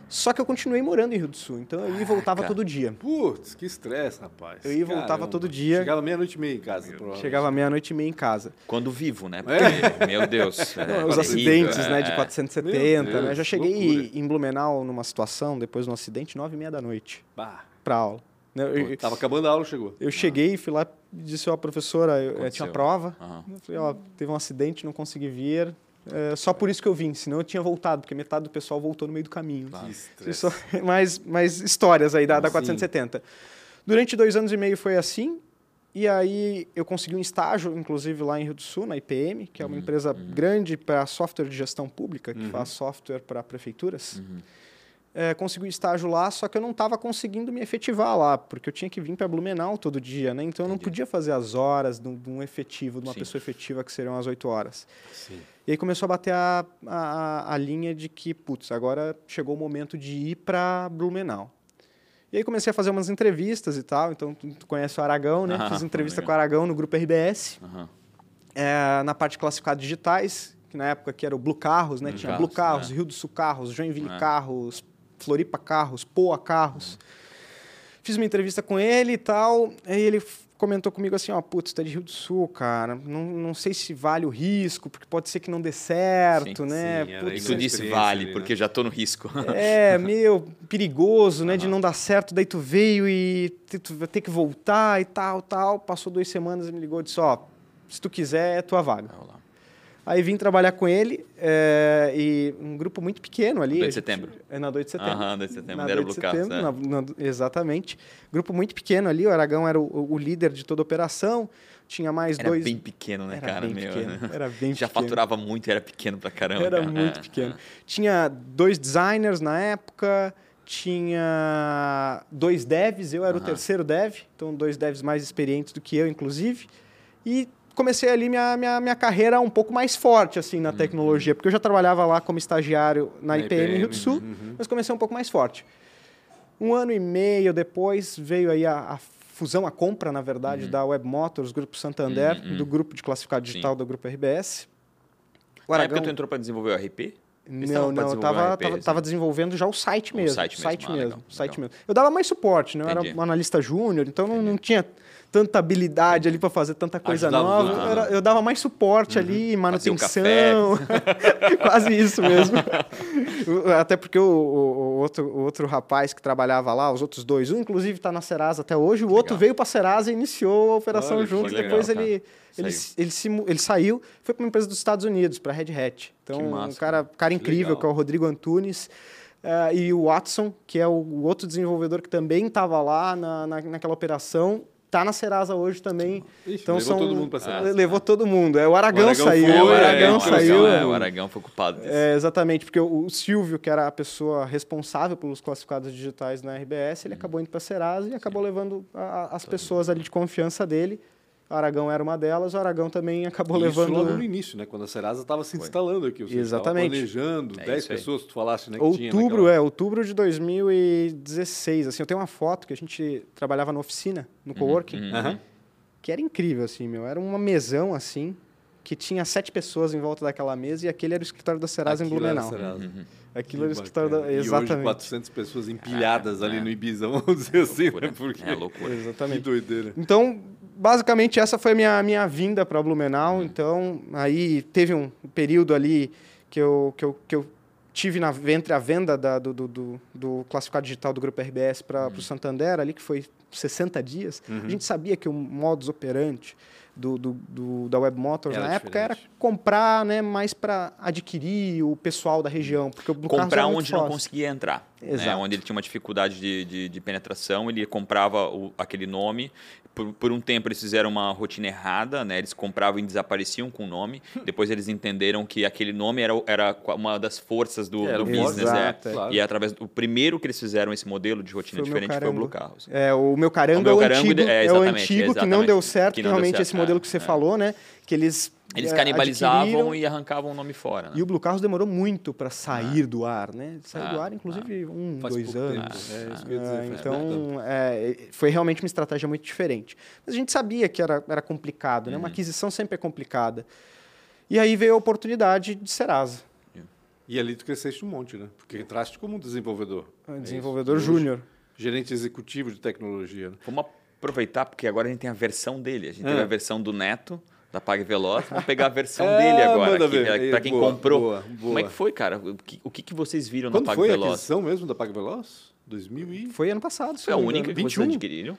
Só que eu continuei morando em Rio do Sul, então eu ia e voltava Caraca. todo dia. Putz, que estresse, rapaz. Eu ia e voltava Caramba. todo dia. Chegava meia-noite e meia em casa, provavelmente. Chegava meia-noite e meia em casa. Quando vivo, né? Porque, meu Deus. é Não, os acidentes, é, né, de é. 470, Meu né? Deus, Já cheguei loucura. em Blumenau numa situação, depois de um acidente, nove e meia da noite, Bah, para aula. Né, eu- pô, tava acabando a aula, chegou. Eu cheguei, fui lá e disse, ó, professora, eu, eu tinha prova. Aham. Eu falei, ó, teve um acidente, não consegui vir. É, só por isso que eu vim, senão eu tinha voltado, porque metade do pessoal voltou no meio do caminho. Estresse. só- mais, mais histórias aí da, da Sim. 470. Durante dois anos e meio foi assim, e aí eu consegui um estágio, inclusive lá em Rio do Sul, na IPM, que é uma empresa grande para software de gestão pública, que faz software para prefeituras. É, consegui um estágio lá, só que eu não estava conseguindo me efetivar lá, porque eu tinha que vir para Blumenau todo dia, né? Então eu não podia fazer as horas de um, efetivo, de uma Sim. pessoa efetiva, que seriam as oito horas. Sim. E aí começou a bater a, a, a linha de que, putz, agora chegou o momento de ir para Blumenau. E aí comecei a fazer umas entrevistas e tal, então tu, conhece o Aragão, né? Ah, Fiz entrevista com o Aragão no grupo RBS, Aham. é, na parte de classificados digitais, que na época que era o Blue Carros, né? Blue Tinha Carros, Blue Carros, é. Rio do Sul Carros, Joinville É. Carros, Floripa Carros, Poa Carros. Fiz uma entrevista com ele e tal, aí ele comentou comigo assim, ó, putz, tu é de Rio do Sul, cara, não, não sei se vale o risco, porque pode ser que não dê certo, Sim, né? sim, Putz, E isso. tu disse vale, ali, né? porque já tô no risco. É, meu, perigoso, né, de não dar certo, daí tu veio e tu vai ter que voltar e tal, tal. Passou duas semanas e me ligou e disse, ó, se tu quiser, é tua vaga. Vamos lá. Aí vim trabalhar com ele é, e um grupo muito pequeno ali. 2 de setembro. É na 2 de setembro. Aham, 2 de setembro, Na era 2 de setembro, é. na- na- exatamente. Grupo muito pequeno ali, o Aragão era o, o líder de toda a operação. Tinha mais Era dois. bem pequeno, né, Era cara? bem meu, pequeno, né? era bem Já pequeno. faturava muito e era pequeno pra caramba. Era cara. muito É, pequeno. é. Tinha dois designers na época, tinha dois devs, eu era o terceiro dev, então dois devs mais experientes do que eu, inclusive. E comecei ali minha, minha, minha carreira um pouco mais forte assim Uhum. na tecnologia, porque eu já trabalhava lá como estagiário na, Na IPM, Rio do IPM, Sul, uhum. mas comecei um pouco mais forte. Um ano e meio depois veio aí a, a fusão, a compra, na verdade, da Web Motors, Grupo Santander, Uhum, uhum. do grupo de classificado digital do Grupo RBS. O Na época Aragão- tu entrou pra desenvolver o RP? Eles não, não, eu desenvolver tava, RP, tava, assim? tava desenvolvendo já o site O mesmo. site o mesmo, site ah, mesmo. legal, site legal. mesmo. Eu dava mais suporte, né? Eu Entendi. era um analista júnior, então não, não tinha tanta habilidade ali para fazer tanta coisa Ajudava nova. Eu, era- eu dava mais suporte ali, manutenção. Quase isso mesmo. Até porque o, o- o outro, o outro rapaz que trabalhava lá, os outros dois, um inclusive está na Serasa até hoje, o outro Legal. veio para a Serasa e iniciou a operação Olha legal, Depois cara. ele, ele, Saiu. ele, se ele saiu, foi para uma empresa dos Estados Unidos, para a Red Hat. Então, Que um massa, cara, cara incrível, legal. que é o Rodrigo Antunes. eh, e o Watson, que é o, o outro desenvolvedor que também estava lá na, na, naquela operação, está na Serasa hoje também. Ixi, então levou são, todo mundo pra Serasa. Levou todo mundo. É, o Aragão, O Aragão saiu. foi, o é, Aragão então, saiu. É, o Aragão foi culpado disso. É, exatamente, porque o, Silvio, que era a pessoa responsável pelos classificados digitais na RBS, ele acabou indo para a Serasa e acabou levando a- as pessoas ali de confiança dele. O Aragão era uma delas, o Aragão também acabou Isso levando. logo no início, né? Quando a Serasa estava se instalando aqui. Seja, Exatamente. Tava planejando, É 10 isso aí. pessoas, tu falaste, né? que tinha Outubro, naquela- é, outubro de 2016. Assim, eu tenho uma foto que a gente trabalhava na oficina, no coworking, uhum. Que era incrível, assim, meu. Era uma mesão, assim, que tinha sete pessoas em volta daquela mesa e aquele era o escritório da Serasa em Aquilo era Blumenau. Serasa. Uhum. Aquilo era o Que escritório da... bacana. E hoje Exatamente. 400 pessoas empilhadas É, ali é. no Ibiza, vamos dizer assim, Loucura. né? Porque... É loucura. Que Exatamente. doideira. Então, basicamente, essa foi a minha, minha vinda para Blumenau. Então, aí teve um período ali que eu, que eu, que eu tive na, entre a venda da- do, do, do, do classificado digital do Grupo RBS para o Santander, ali, que foi 60 dias. A gente sabia que o modus operandi do, do, do- da Web Motors Era na época era diferente. comprar né, mais para adquirir o pessoal da região. Porque o comprar onde não conseguia entrar. Né? Onde ele tinha uma dificuldade de, de, de penetração, ele comprava o- aquele nome. Por, por um tempo eles fizeram uma rotina errada, né? eles compravam e desapareciam com o nome. Depois eles entenderam que aquele nome era, era uma das forças do, Era do business. Exato, é. é. Claro. E através do primeiro que eles fizeram esse modelo de rotina Foi o meu diferente foi o Blue. Carros. É, o meu caranga O meu é o antigo, é, é, o exatamente, antigo que não deu certo, Que que não deu realmente certo, esse modelo é, que você é. falou, né? Que eles Eles é, canibalizavam e arrancavam o nome fora. Né? e o Blue Carros demorou muito para sair do ar, né? Saiu Ah, do ar, inclusive, um, Faz dois anos. É isso que eu ia Ah, dizer, então, é, foi realmente uma estratégia muito diferente. Mas a gente sabia que era, era complicado, né? Uma aquisição sempre é complicada. E aí veio a oportunidade de Serasa, E ali tu cresceste um monte, né? Porque entraste como um desenvolvedor. É desenvolvedor hoje, júnior. Gerente executivo de tecnologia. Né? Vamos aproveitar, porque agora a gente tem a versão dele. A gente Ah. teve a versão do Neto, da Pag Veloz. Vamos pegar a versão É, dele agora. aqui, Aí, pra quem boa, comprou. boa, Como é boa. que foi, cara? O que, o que vocês viram Quando na Pag foi a Veloz? aquisição mesmo da PagVeloz? 2000 e... Foi ano passado, Foi a única que vocês adquiriram?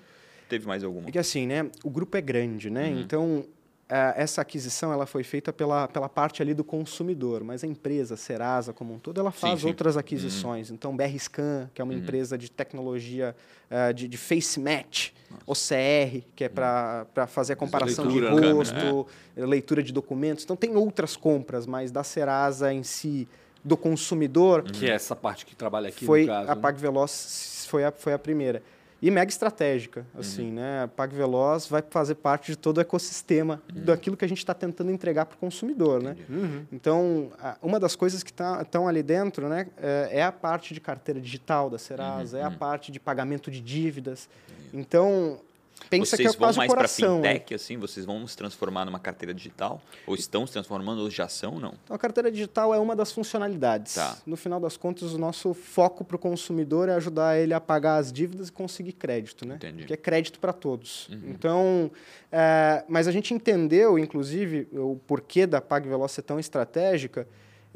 Teve mais alguma? É que assim, né? O grupo é grande, né? Uhum. Então, essa aquisição ela foi feita pela, pela parte ali do consumidor, mas a empresa, a Serasa como um todo, ela faz sim. Uhum. outras aquisições. Então, BR Scan, que é uma empresa de tecnologia eh, de, de face match, OCR, que é para fazer a comparação leitura, de né? rosto, leitura de documentos. Então, tem outras compras, mas da Serasa em si, do consumidor, Que é essa parte que trabalha aqui foi no caso. a né? PagVeloz foi a, foi a primeira. E mega estratégica, Uhum. assim, né? A PagVeloz vai fazer parte de todo o ecossistema daquilo que a gente está tentando entregar para o consumidor, né? Uhum. Então, uma das coisas que estão ali dentro, né, é, é a parte de carteira digital da Serasa, é a parte de pagamento de dívidas. Então, pensa vocês que é vão mais para fintech, assim? Vocês vão se transformar numa carteira digital? Ou estão se transformando, ou já são, não? Então, a carteira digital é uma das funcionalidades. Tá. No final das contas, o nosso foco para o consumidor é ajudar ele a pagar as dívidas e conseguir crédito, né? Entendi. Que é crédito para todos. Então, é, mas a gente entendeu, inclusive, o porquê da PagVeloz ser tão estratégica,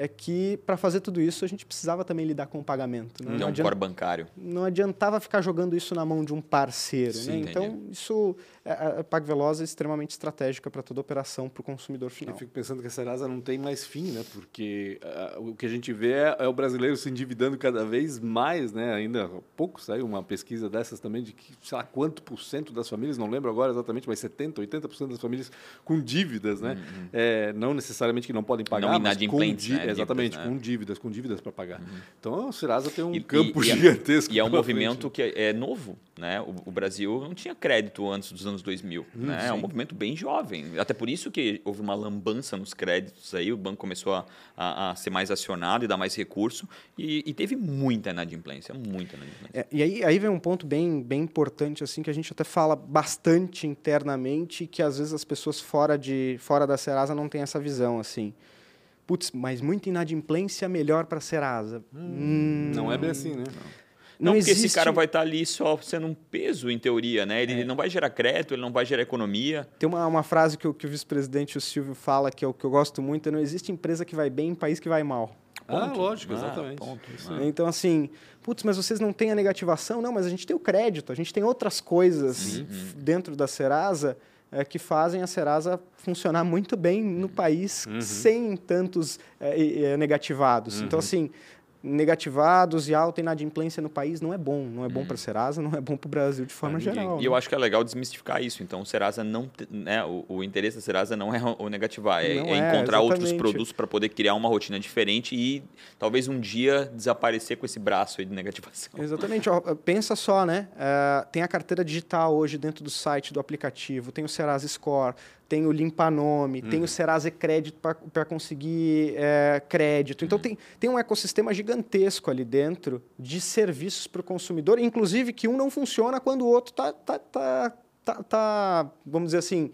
é que para fazer tudo isso a gente precisava também lidar com o pagamento. né? Não, um adianta- core bancário. não adiantava ficar jogando isso na mão de um parceiro. Sim, né? Então, isso, a a PagVeloz é extremamente estratégica para toda operação para o consumidor Eu final. fico pensando que a Serasa não tem mais fim, né? Porque ah, o que a gente vê é, é o brasileiro se endividando cada vez mais, né? Ainda há pouco saiu uma pesquisa dessas também de que, sei lá, quanto por cento das famílias, não lembro agora exatamente, mas 70%, 80% das famílias com dívidas, né? É, não necessariamente que não podem pagar, Não mas com inadimplentes, dí- né? Exatamente, né? com dívidas, com dívidas para pagar. Então a Serasa tem um E- campo e- é- gigantesco. E é um movimento frente, que é, é novo, né? O, o Brasil não tinha crédito antes dos anos 2000, né? É um movimento bem jovem. Até por isso que houve uma lambança nos créditos aí, o banco começou a, a- a ser mais acionado e dar mais recurso e, e teve muita inadimplência, muita inadimplência. É, e aí, aí vem um ponto bem, bem importante, assim, que a gente até fala bastante internamente, que às vezes as pessoas fora, de, fora da Serasa não têm essa visão, assim. Putz, mas muita inadimplência melhor para a Serasa. Hum, Não é bem assim, né? Não, porque existe... esse cara vai estar ali só sendo um peso, em teoria, né? Ele, ele não vai gerar crédito, ele não vai gerar economia. Tem uma, uma frase que o, que o vice-presidente o Silvio fala, que eu, que eu gosto muito, é não existe empresa que vai bem em país que vai mal. Ah, Ponto. lógico, Ah, exatamente. ponto. Isso Ah. aí. Então, assim, putz, mas vocês não têm a negativação? Não, mas a gente tem o crédito, a gente tem outras coisas f- dentro da Serasa eh, que fazem a Serasa funcionar muito bem no país sem tantos e- eh, negativados. Então, assim, negativados e alta inadimplência no país não é bom. Não é bom para a Serasa, não é bom para o Brasil de forma geral. E eu acho que é legal desmistificar isso. Então, o Serasa não, né, o, o interesse da Serasa não é o negativar, é, é encontrar outros produtos para poder criar uma rotina diferente e talvez um dia desaparecer com esse braço aí de negativação. Exatamente. pensa só, né? Uh, tem a carteira digital hoje dentro do site do aplicativo, tem o Serasa Score, tem o Limpa Nome, uhum. tem o Serasa Crédito para conseguir é, crédito. Então, uhum. tem, tem um ecossistema gigantesco ali dentro de serviços para o consumidor, inclusive que um não funciona quando o outro está, tá, tá, tá, tá, vamos dizer assim,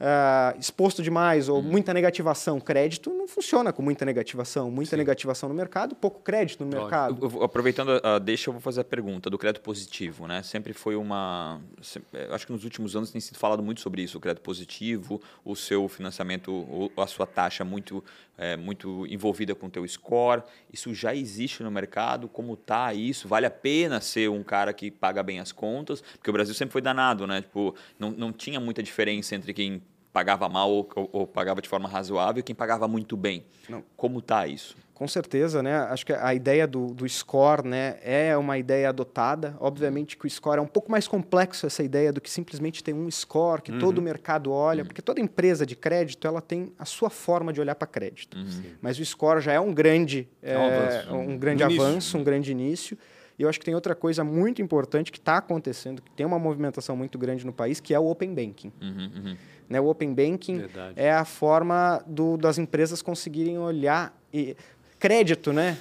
uh, exposto demais ou uhum. muita negativação. Crédito não funciona com muita negativação. Muita Sim. negativação no mercado, pouco crédito no mercado. Eu, eu, aproveitando a deixa, eu vou fazer a pergunta do crédito positivo. Né? Sempre foi uma... Sempre, acho que nos últimos anos tem sido falado muito sobre isso, o crédito positivo, o seu financiamento, a sua taxa muito, é, muito envolvida com o teu score. Isso já existe no mercado? Como está isso? Vale a pena ser um cara que paga bem as contas? Porque o Brasil sempre foi danado, né? Tipo, não, não tinha muita diferença entre quem pagava mal ou, ou, ou, pagava de forma razoável e quem pagava muito bem. Não. Como está isso? Com certeza, né? Acho que a ideia do, do score né, é uma ideia adotada. Obviamente que o score é um pouco mais complexo essa ideia do que simplesmente ter um score que uhum. todo o mercado olha, uhum. porque toda empresa de crédito ela tem a sua forma de olhar para crédito. Uhum. Mas o score já é um grande, é, um, é, avanço, um grande avanço, um grande início. E eu acho que tem outra coisa muito importante que está acontecendo, que tem uma movimentação muito grande no país, que é o Open Banking. Uhum, uhum. Né, o Open Banking Verdade. é a forma do, das empresas conseguirem olhar e crédito, né,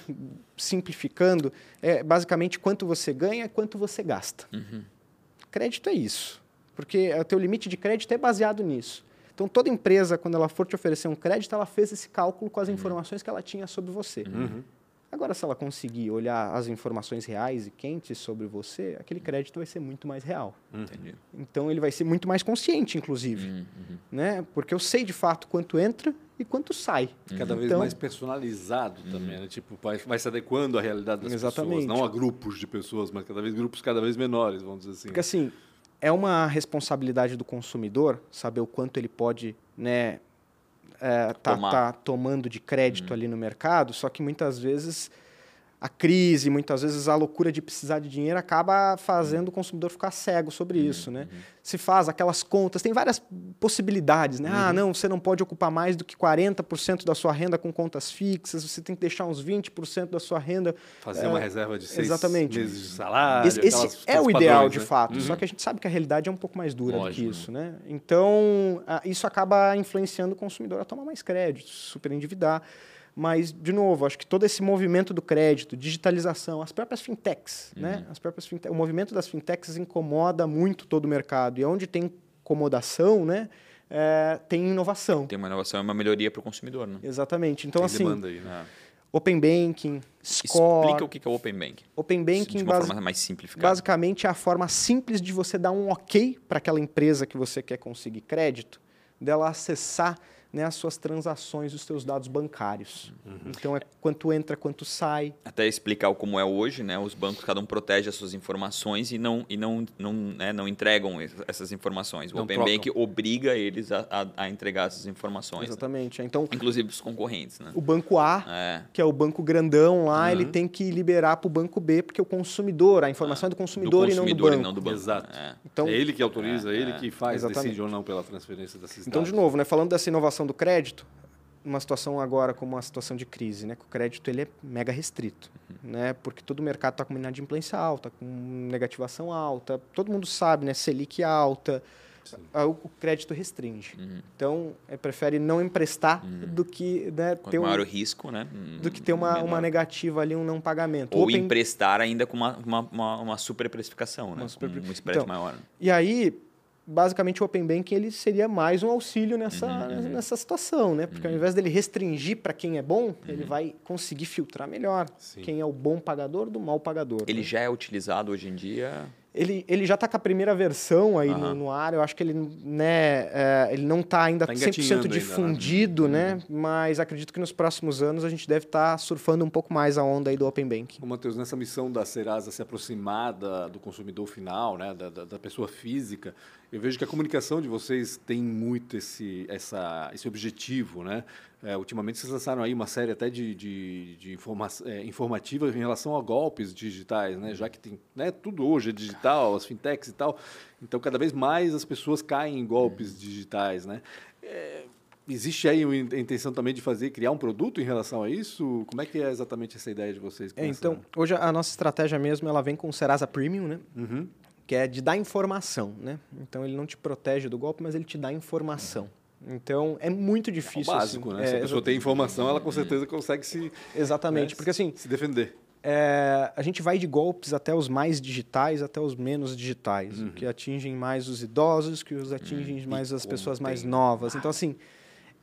simplificando, é basicamente quanto você ganha, quanto você gasta. Uhum. Crédito é isso, porque o teu limite de crédito é baseado nisso. Então, toda empresa, quando ela for te oferecer um crédito, ela fez esse cálculo com as uhum. informações que ela tinha sobre você. Uhum. Agora, se ela conseguir olhar as informações reais e quentes sobre você, aquele crédito vai ser muito mais real. Entendi. Então, ele vai ser muito mais consciente, inclusive. Uhum, uhum. Né? Porque eu sei de fato quanto entra e quanto sai. Cada então, vez mais personalizado uhum. também, né? Tipo, vai, vai se adequando à realidade das exatamente. pessoas. Não a grupos de pessoas, mas cada vez grupos cada vez menores, vamos dizer assim. Porque assim, é uma responsabilidade do consumidor saber o quanto ele pode né, é, tá, tá, tomando de crédito uhum. ali no mercado, só que muitas vezes a crise, muitas vezes a loucura de precisar de dinheiro acaba fazendo o consumidor ficar cego sobre uhum, isso, né? Uhum. Se faz aquelas contas, tem várias possibilidades, né? Ah, uhum. Ah, não, você não pode ocupar mais do que 40% da sua renda com contas fixas, você tem que deixar uns 20% da sua renda... Fazer é, uma reserva de seis exatamente. meses de salário, Esse, esse é o ideal, padrões, de né? fato, só uhum. que a gente sabe que a realidade é um pouco mais dura Lógico, do que isso, né? Então, isso acaba influenciando o consumidor a tomar mais crédito, super endividar. Mas, de novo, acho que todo esse movimento do crédito, digitalização, as próprias fintechs, uhum. né? As próprias fintechs, o movimento das fintechs incomoda muito todo o mercado. E onde tem incomodação, né? É, tem inovação. Tem uma inovação e uma melhoria para o consumidor, né? Exatamente. Então, tem assim, aí, né? Open Banking, Score... Explica o que é o Open Banking. Open Banking, de uma base... forma mais simplificada. Basicamente, é a forma simples de você dar um ok para aquela empresa que você quer conseguir crédito, dela acessar né, as suas transações, os seus dados bancários. Uhum. Então é quanto entra, quanto sai. Até explicar como é hoje, né, os bancos cada um protege as suas informações e não e não não, né, não entregam essas informações. O não Open trocam. Bank obriga eles a, a, a, entregar essas informações. Né? Exatamente. Né? Então inclusive os concorrentes, né? O banco A, é. que é o banco grandão lá, uhum. ele tem que liberar para o banco B porque o consumidor, a informação ah, é do consumidor, do consumidor e, não do banco. Exato. É. Então, é ele que autoriza, é, ele é. que faz, Exatamente. decide ou não pela transferência desses Então, dados. de novo, né, falando dessa inovação do crédito, uma situação agora como uma situação de crise, né, que o crédito ele é mega restrito, uhum. né, porque todo o mercado está com uma inadimplência alta, com negativação alta, todo mundo sabe, né, Selic alta, o, o crédito restringe. Uhum. Então, é, prefere não emprestar uhum. do que né, ter um maior risco, né? Do que ter uma, uma negativa ali, um não pagamento. Ou emprestar ainda com uma, uma, uma, uma super precificação, né? Uma super... um spread então, maior. E aí, basicamente o Open Banking ele seria mais um auxílio nessa, uhum, uhum. nessa situação, né? Porque uhum. ao invés dele restringir para quem é bom, uhum. ele vai conseguir filtrar melhor Sim. quem é o bom pagador do mal pagador. Ele né? já é utilizado hoje em dia? Ele, ele já está com a primeira versão aí no, no, ar. Eu acho que ele, né, é, ele não está ainda tá 100% difundido, ainda, né? né? Mas acredito que nos próximos anos a gente deve estar tá surfando um pouco mais a onda aí do Open Banking. Ô, Matheus, nessa missão da Serasa se aproximar da, do consumidor final, né, da, da, da, pessoa física, eu vejo que a comunicação de vocês tem muito esse, essa, esse objetivo, né? É, ultimamente vocês lançaram aí uma série até de, de, de informa é, informativa em relação a golpes digitais, né? Já que tem, né, tudo hoje é digital, as fintechs e tal. Então, cada vez mais as pessoas caem em golpes digitais, né? É, existe aí a intenção também de fazer, criar um produto em relação a isso? Como é que é exatamente essa ideia de vocês? É, então, hoje a nossa estratégia mesmo, ela vem com o Serasa Premium, né? Uhum. Que é de dar informação, né? Então, ele não te protege do golpe, mas ele te dá informação. Então é muito difícil. É o básico, assim, né? É, se a pessoa tem informação, ela com certeza consegue se. Exatamente, né, porque assim. Se defender. É, a gente vai de golpes até os mais digitais, até os menos digitais, uhum. que atingem mais os idosos, que os atingem uhum. mais as pessoas mais novas. Então, assim,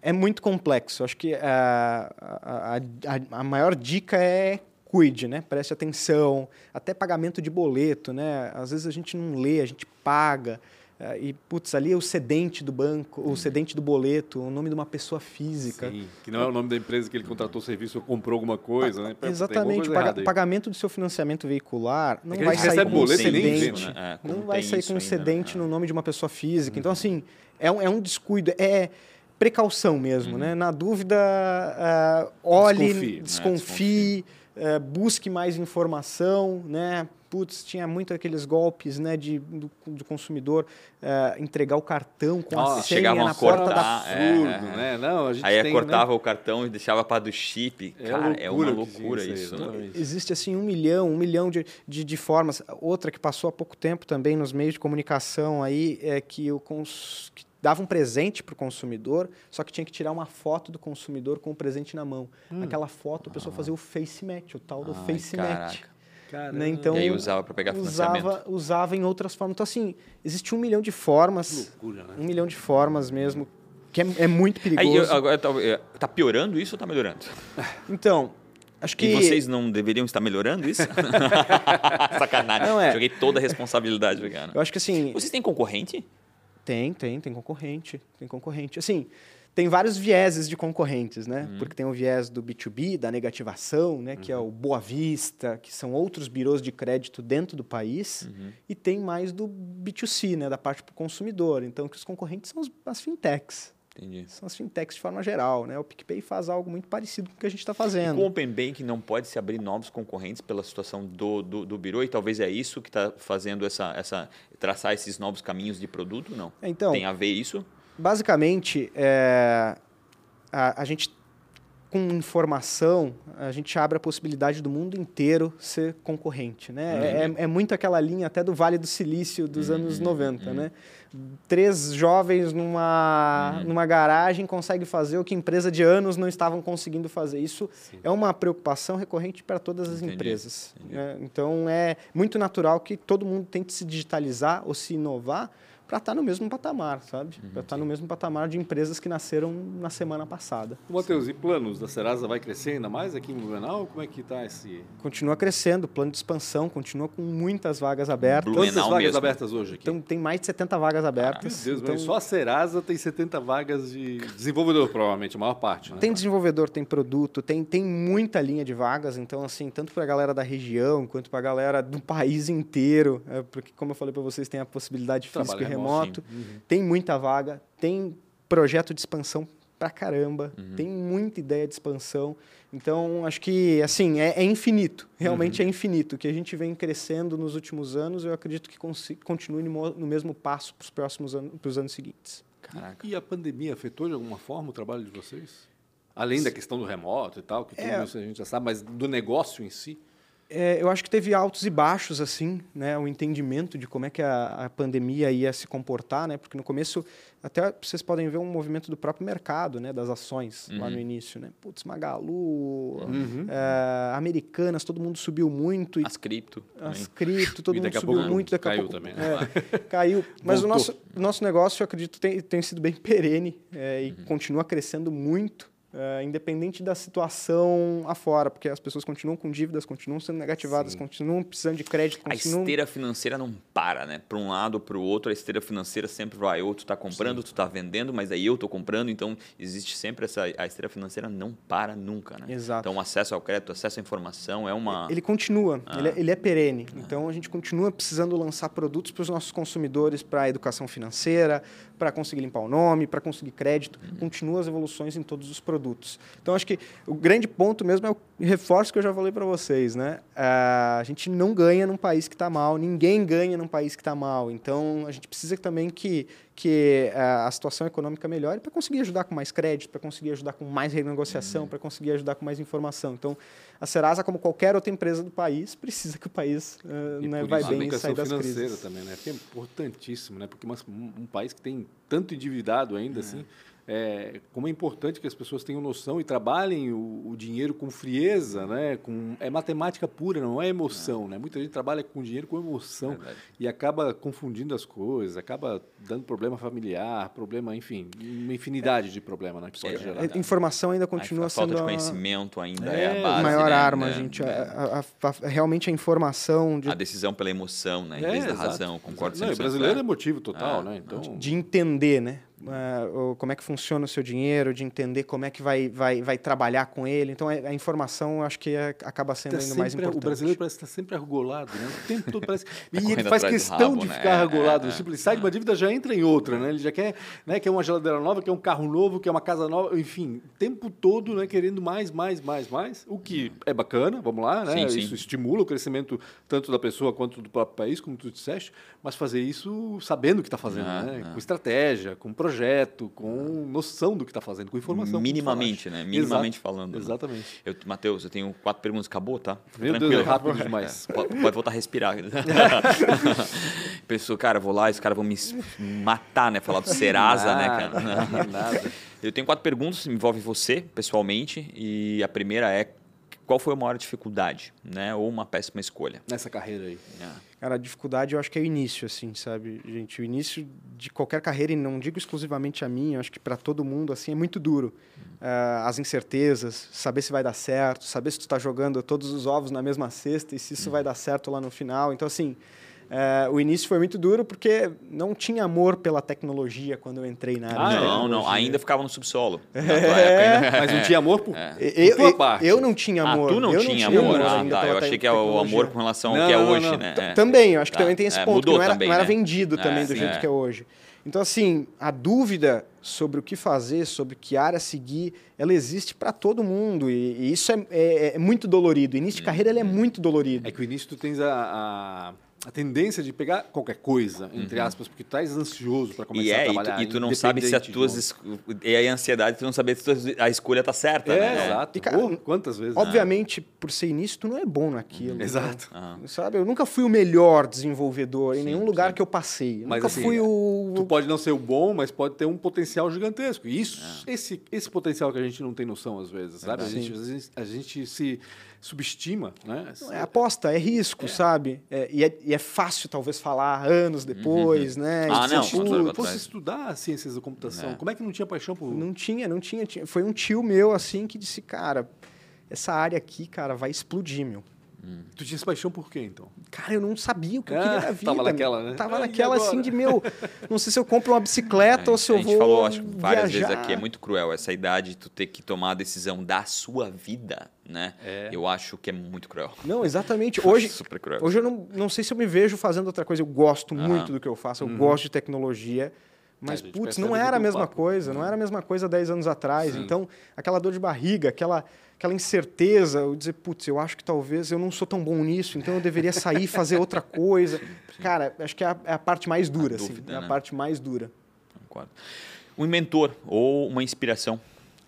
é muito complexo. Acho que a, a, a, a maior dica é cuide, né? Preste atenção. Até pagamento de boleto, né? Às vezes a gente não lê, a gente paga. É, e, putz, ali é o cedente do banco, o cedente do boleto, o nome de uma pessoa física. Sim, que não é o nome da empresa que ele contratou o serviço ou comprou alguma coisa, né? Exatamente, paga, pagamento do seu financiamento veicular não é vai sair com um cedente. Né? Não vai sair com um cedente ainda, no nome de uma pessoa física. Então, assim, é um, é um descuido, é precaução mesmo, uhum. né? Na dúvida, uh, olhe, desconfie, desconfie, né? desconfie. Uh, busque mais informação, né? putz, tinha muito aqueles golpes né, de, do, do consumidor uh, entregar o cartão com a senha na porta da... Absurdo, é, né? Não, a gente Aí tem, cortava né? o cartão e deixava para do chip. É Cara, é uma loucura isso. Né? Existe assim um milhão, um milhão de, de, de, formas. Outra que passou há pouco tempo também nos meios de comunicação aí é que o cons... que dava um presente para o consumidor, só que tinha que tirar uma foto do consumidor com o presente na mão. Hum. Aquela foto a pessoa fazia o face match, o tal do Ai, face caraca. match. Né? Então, e aí usava para pegar financiamento. Usava, usava em outras formas. Então, assim, existe um milhão de formas. Loucura, né? Um milhão de formas mesmo, que é, é muito perigoso. Aí, eu, agora, tá, é, tá piorando isso ou tá melhorando? Então, acho que... E vocês não deveriam estar melhorando isso? Sacanagem. Não, é. Joguei toda a responsabilidade, cara. Eu acho que assim... Vocês têm concorrente? Tem, tem, tem concorrente. Tem concorrente. Assim, tem vários vieses de concorrentes, né? Uhum. Porque tem o viés do B2B, da negativação, né? Uhum. Que é o Boa Vista, que são outros birôs de crédito dentro do país. Uhum. E tem mais do B2C, né? Da parte para o consumidor. Então, que os concorrentes são as fintechs. Entendi. São as fintechs de forma geral, né? O PicPay faz algo muito parecido com o que a gente está fazendo. E o Open Banking não pode se abrir novos concorrentes pela situação do, do, do birô e talvez é isso que está fazendo essa, essa traçar esses novos caminhos de produto, não? Então, tem a ver isso? basicamente, é, a, a, gente, com informação, a gente abre a possibilidade do mundo inteiro ser concorrente. Né? Uhum. É, é, muito aquela linha até do Vale do Silício dos uhum. anos 90. Uhum. Né? Três jovens numa, uhum. numa garagem conseguem fazer o que empresa de anos não estavam conseguindo fazer. Isso Sim. é uma preocupação recorrente para todas as Entendi. empresas. Entendi. Né? Então, é muito natural que todo mundo tente se digitalizar ou se inovar, para estar tá no mesmo patamar, sabe? Uhum, para estar tá no mesmo patamar de empresas que nasceram na semana passada. Matheus, e planos da Serasa vai crescer ainda mais aqui em Blumenau? Como é que está esse... Continua crescendo, plano de expansão, continua com muitas vagas abertas. Quantas vagas mesmo. abertas hoje aqui? Então, tem mais de 70 vagas abertas. Ah, meu Deus, então... só a Serasa tem 70 vagas de desenvolvedor, provavelmente, a maior parte, né? Tem desenvolvedor, tem produto, tem, tem muita linha de vagas, então, assim, tanto para a galera da região, quanto para a galera do país inteiro, é, porque, como eu falei para vocês, tem a possibilidade física e remoto. Uhum. Tem muita vaga, tem projeto de expansão pra caramba, uhum. tem muita ideia de expansão. Então, acho que, assim, é, é infinito. Realmente uhum. é infinito. O que a gente vem crescendo nos últimos anos, eu acredito que continue no mesmo passo para os próximos anos, para os anos seguintes. Caraca. E a pandemia afetou de alguma forma o trabalho de vocês? Além da questão do remoto e tal, que tudo é, isso a gente já sabe, mas do negócio em si? É, eu acho que teve altos e baixos, assim, né? O entendimento de como é que a, a, pandemia ia se comportar, né? Porque no começo, até vocês podem ver um movimento do próprio mercado, né? Das ações uhum. lá no início, né? Putz, Magalu, uhum. é, Americanas, todo mundo subiu muito. As cripto. As cripto, todo mundo subiu muito. Daqui caiu pouco, também, né? É, caiu. Mas o nosso, nosso negócio, eu acredito, tem, tem sido bem perene é, e uhum. continua crescendo muito. Uh, independente da situação afora, porque as pessoas continuam com dívidas, continuam sendo negativadas, Sim. continuam precisando de crédito. Continuam... A esteira financeira não para, né? Para um lado ou para o outro, a esteira financeira sempre vai. Ou tu está comprando, Sim. tu está vendendo, mas aí eu estou comprando, então existe sempre essa. A esteira financeira não para nunca, né? Exato. Então, acesso ao crédito, acesso à informação é uma. Ele continua, ah. ele, é, ele, é, perene. Ah. Então, a gente continua precisando lançar produtos para os nossos consumidores, para a educação financeira, para conseguir limpar o nome, para conseguir crédito. Uhum. Continua as evoluções em todos os produtos. Então, acho que o grande ponto mesmo é o reforço que eu já falei para vocês. Né? a gente não ganha num país que está mal, ninguém ganha num país que está mal. Então, a gente precisa também que, que a situação econômica melhore para conseguir ajudar com mais crédito, para conseguir ajudar com mais renegociação, uhum. para conseguir ajudar com mais informação. Então, a Serasa, como qualquer outra empresa do país, precisa que o país uh, né, vai bem e sair das crises. também, né? Porque é importantíssimo, né? Porque um, um país que tem tanto endividado ainda é. assim, é, como é importante que as pessoas tenham noção e trabalhem o, o, dinheiro com frieza, né? Com, é matemática pura, não é emoção. É. Né? Muita gente trabalha com dinheiro com emoção é e acaba confundindo as coisas, acaba dando problema familiar, problema, enfim, uma infinidade de problemas né, que pode é, gerar. A informação ainda continua a sendo. Falta de conhecimento ainda é, a base. A maior né? arma, né? gente. A, a, realmente a informação. De... A decisão pela emoção, né? Em vez da razão, concordo Não, o brasileiro é motivo total, né? Então... De entender, né? Uh, como é que funciona o seu dinheiro, de entender como é que vai, vai, vai trabalhar com ele. Então, a, a informação, acho que é, acaba sendo tá ainda mais importante. O brasileiro parece estar sempre arregolado, né? O tempo todo parece... e tá ele faz questão rabo, de né? ficar arregolado. É, é, tipo, ele sai de uma dívida, já entra em outra, né? Ele já quer, né, quer uma geladeira nova, quer um carro novo, quer uma casa nova, enfim, o tempo todo né, querendo mais, mais, mais, mais, o que é bacana, vamos lá, né? Sim, sim. Isso estimula o crescimento tanto da pessoa quanto do próprio país, como tu disseste, mas fazer isso sabendo o que está fazendo, ah, né? Ah. Com estratégia, com projeto projeto, com noção do que está fazendo, com informação. Minimamente, né? Minimamente Exato, falando. Né? Exatamente. Eu, Matheus, eu tenho quatro perguntas. Acabou, tá? Meu Tranquilo. Deus, é rápido demais. Pode, pode, voltar a respirar. Pessoa, cara, vou lá, os caras vão me matar, né? Falar do Serasa, né, cara? Nada. Eu tenho quatro perguntas, envolve você, pessoalmente. E a primeira é qual foi a maior dificuldade, né? Ou uma péssima escolha? Nessa carreira aí. É. Cara, a dificuldade eu acho que é o início, assim, sabe, gente? O início de qualquer carreira, e não digo exclusivamente a minha, acho que para todo mundo, assim, é muito duro. Uh, as incertezas, saber se vai dar certo, saber se tu está jogando todos os ovos na mesma cesta e se isso vai dar certo lá no final. Então, assim, é, o início foi muito duro porque não tinha amor pela tecnologia quando eu entrei na área. Ah, não, não, ainda ficava no subsolo. É, mas não tinha amor por, é. eu, por tua eu, Eu não tinha amor. Ah, tu não, eu tinha, não tinha amor. Ah, tá. Eu achei que é o amor com relação ao que é hoje, não. né? É. Também, eu acho que tá. também tem esse é, ponto, que não era, também, não era né? vendido também do jeito que é hoje. Então, assim, a dúvida sobre o que fazer, sobre que área seguir, ela existe para todo mundo. E, e isso é, é, é, muito dolorido. O início de carreira ele é muito dolorido. É que o início tu tens a, a a tendência de pegar qualquer coisa, entre uhum. aspas, porque tu estás ansioso para começar é, a trabalhar. E tu, e tu não sabe se as tuas. E aí a ansiedade, tu não saber se a escolha está certa. É, né? exato. E, cara, oh, quantas vezes? Obviamente, né? por ser início, tu não é bom naquilo. Uhum. Exato. Uhum. Sabe? Eu nunca fui o melhor desenvolvedor sim, em nenhum lugar sim. que eu passei. Eu mas nunca assim, fui o. Tu pode não ser o bom, mas pode ter um potencial gigantesco. Isso, é. esse, esse potencial que a gente não tem noção às vezes, sabe? A gente, a gente, a gente se subestima. Né? é aposta, é risco, é. sabe? É, e, é, e, é, fácil, talvez, falar anos depois, uhum. né? Ah, não. Tipo, fosse estudar ciências da computação, é. como é que não tinha paixão por... Não tinha, não tinha, tinha. Foi um tio meu, assim, que disse, cara, essa área aqui, cara, vai explodir, meu. Hum. Tu tinha paixão por quê, então? Cara, eu não sabia o que eu queria da vida. Tava naquela, né? Tava naquela, assim, de meu... Não sei se eu compro uma bicicleta é, ou se eu vou A gente falou, acho várias viajar. vezes aqui, é muito cruel essa idade, tu ter que tomar a decisão da sua vida, né? É. Eu acho que é muito cruel. Não, exatamente. Hoje, super cruel. Hoje eu não, não sei se eu me vejo fazendo outra coisa. Eu gosto muito do que eu faço, eu uhum. gosto de tecnologia. Mas, putz, não era a mesma papo. coisa, não era a mesma coisa 10 anos atrás. Sim. Então, aquela dor de barriga, aquela aquela incerteza, eu dizer, putz, eu acho que talvez eu não sou tão bom nisso, então eu deveria sair e fazer outra coisa. Cara, acho que é a, é a parte mais dura, a assim, dúvida, é a né? parte mais dura. Concordo. Um mentor ou uma inspiração?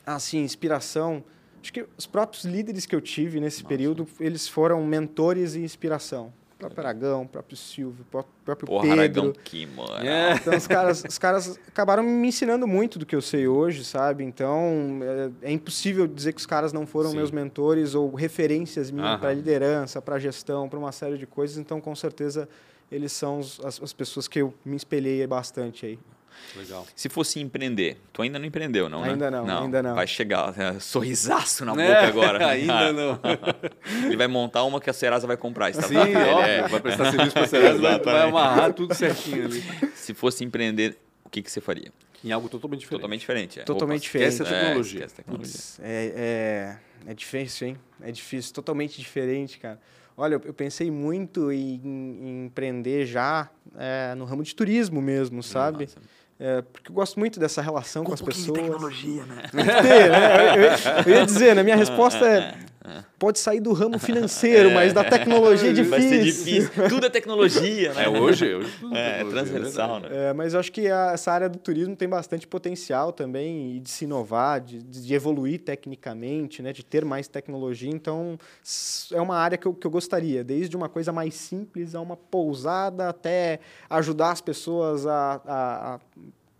Ah, sim, inspiração. Acho que os próprios líderes que eu tive nesse Nossa. período, eles foram mentores e inspiração próprio Aragão, o próprio Silvio, o próprio Porra, Pedro. Aragão, que mano. É. Então os caras, os caras acabaram me ensinando muito do que eu sei hoje, sabe? Então é, é impossível dizer que os caras não foram Sim. meus mentores ou referências minhas para liderança, para gestão, para uma série de coisas. Então com certeza eles são as, as pessoas que eu me espelhei bastante aí. Legal. Se fosse empreender, tu ainda não empreendeu, não, né? Ainda não, ainda não. Vai chegar, é, sorrisaço na É, boca agora. ainda não. Ele vai montar uma que a Serasa vai comprar. Está Sim, é- Vai prestar serviço para a Serasa, vai, vai amarrar tudo certinho ali. Se fosse empreender, o que, que você faria? Em algo totalmente diferente. Totalmente diferente. é. Totalmente Opa, diferente. Esquece a tecnologia. É, esquece a tecnologia. É, é, é difícil, hein? É difícil, totalmente diferente, cara. Olha, eu, eu pensei muito em, em empreender já é, no ramo de turismo mesmo, sabe? Nossa. É, porque eu gosto muito dessa relação com, as um pouquinho de pessoas. tecnologia, né? Tem né? Eu, eu- eu ia dizer, né? Minha resposta é: pode sair do ramo financeiro, mas da tecnologia é difícil. Vai ser difícil. Tudo é tecnologia, né? É hoje, hoje tudo É, tecnologia, transversal, né? É, mas eu acho que a- essa área do turismo tem bastante potencial também de se inovar, de, de evoluir tecnicamente, né, de ter mais tecnologia. Então, é uma área que eu, que eu gostaria, desde uma coisa mais simples a uma pousada até ajudar as pessoas a, a- a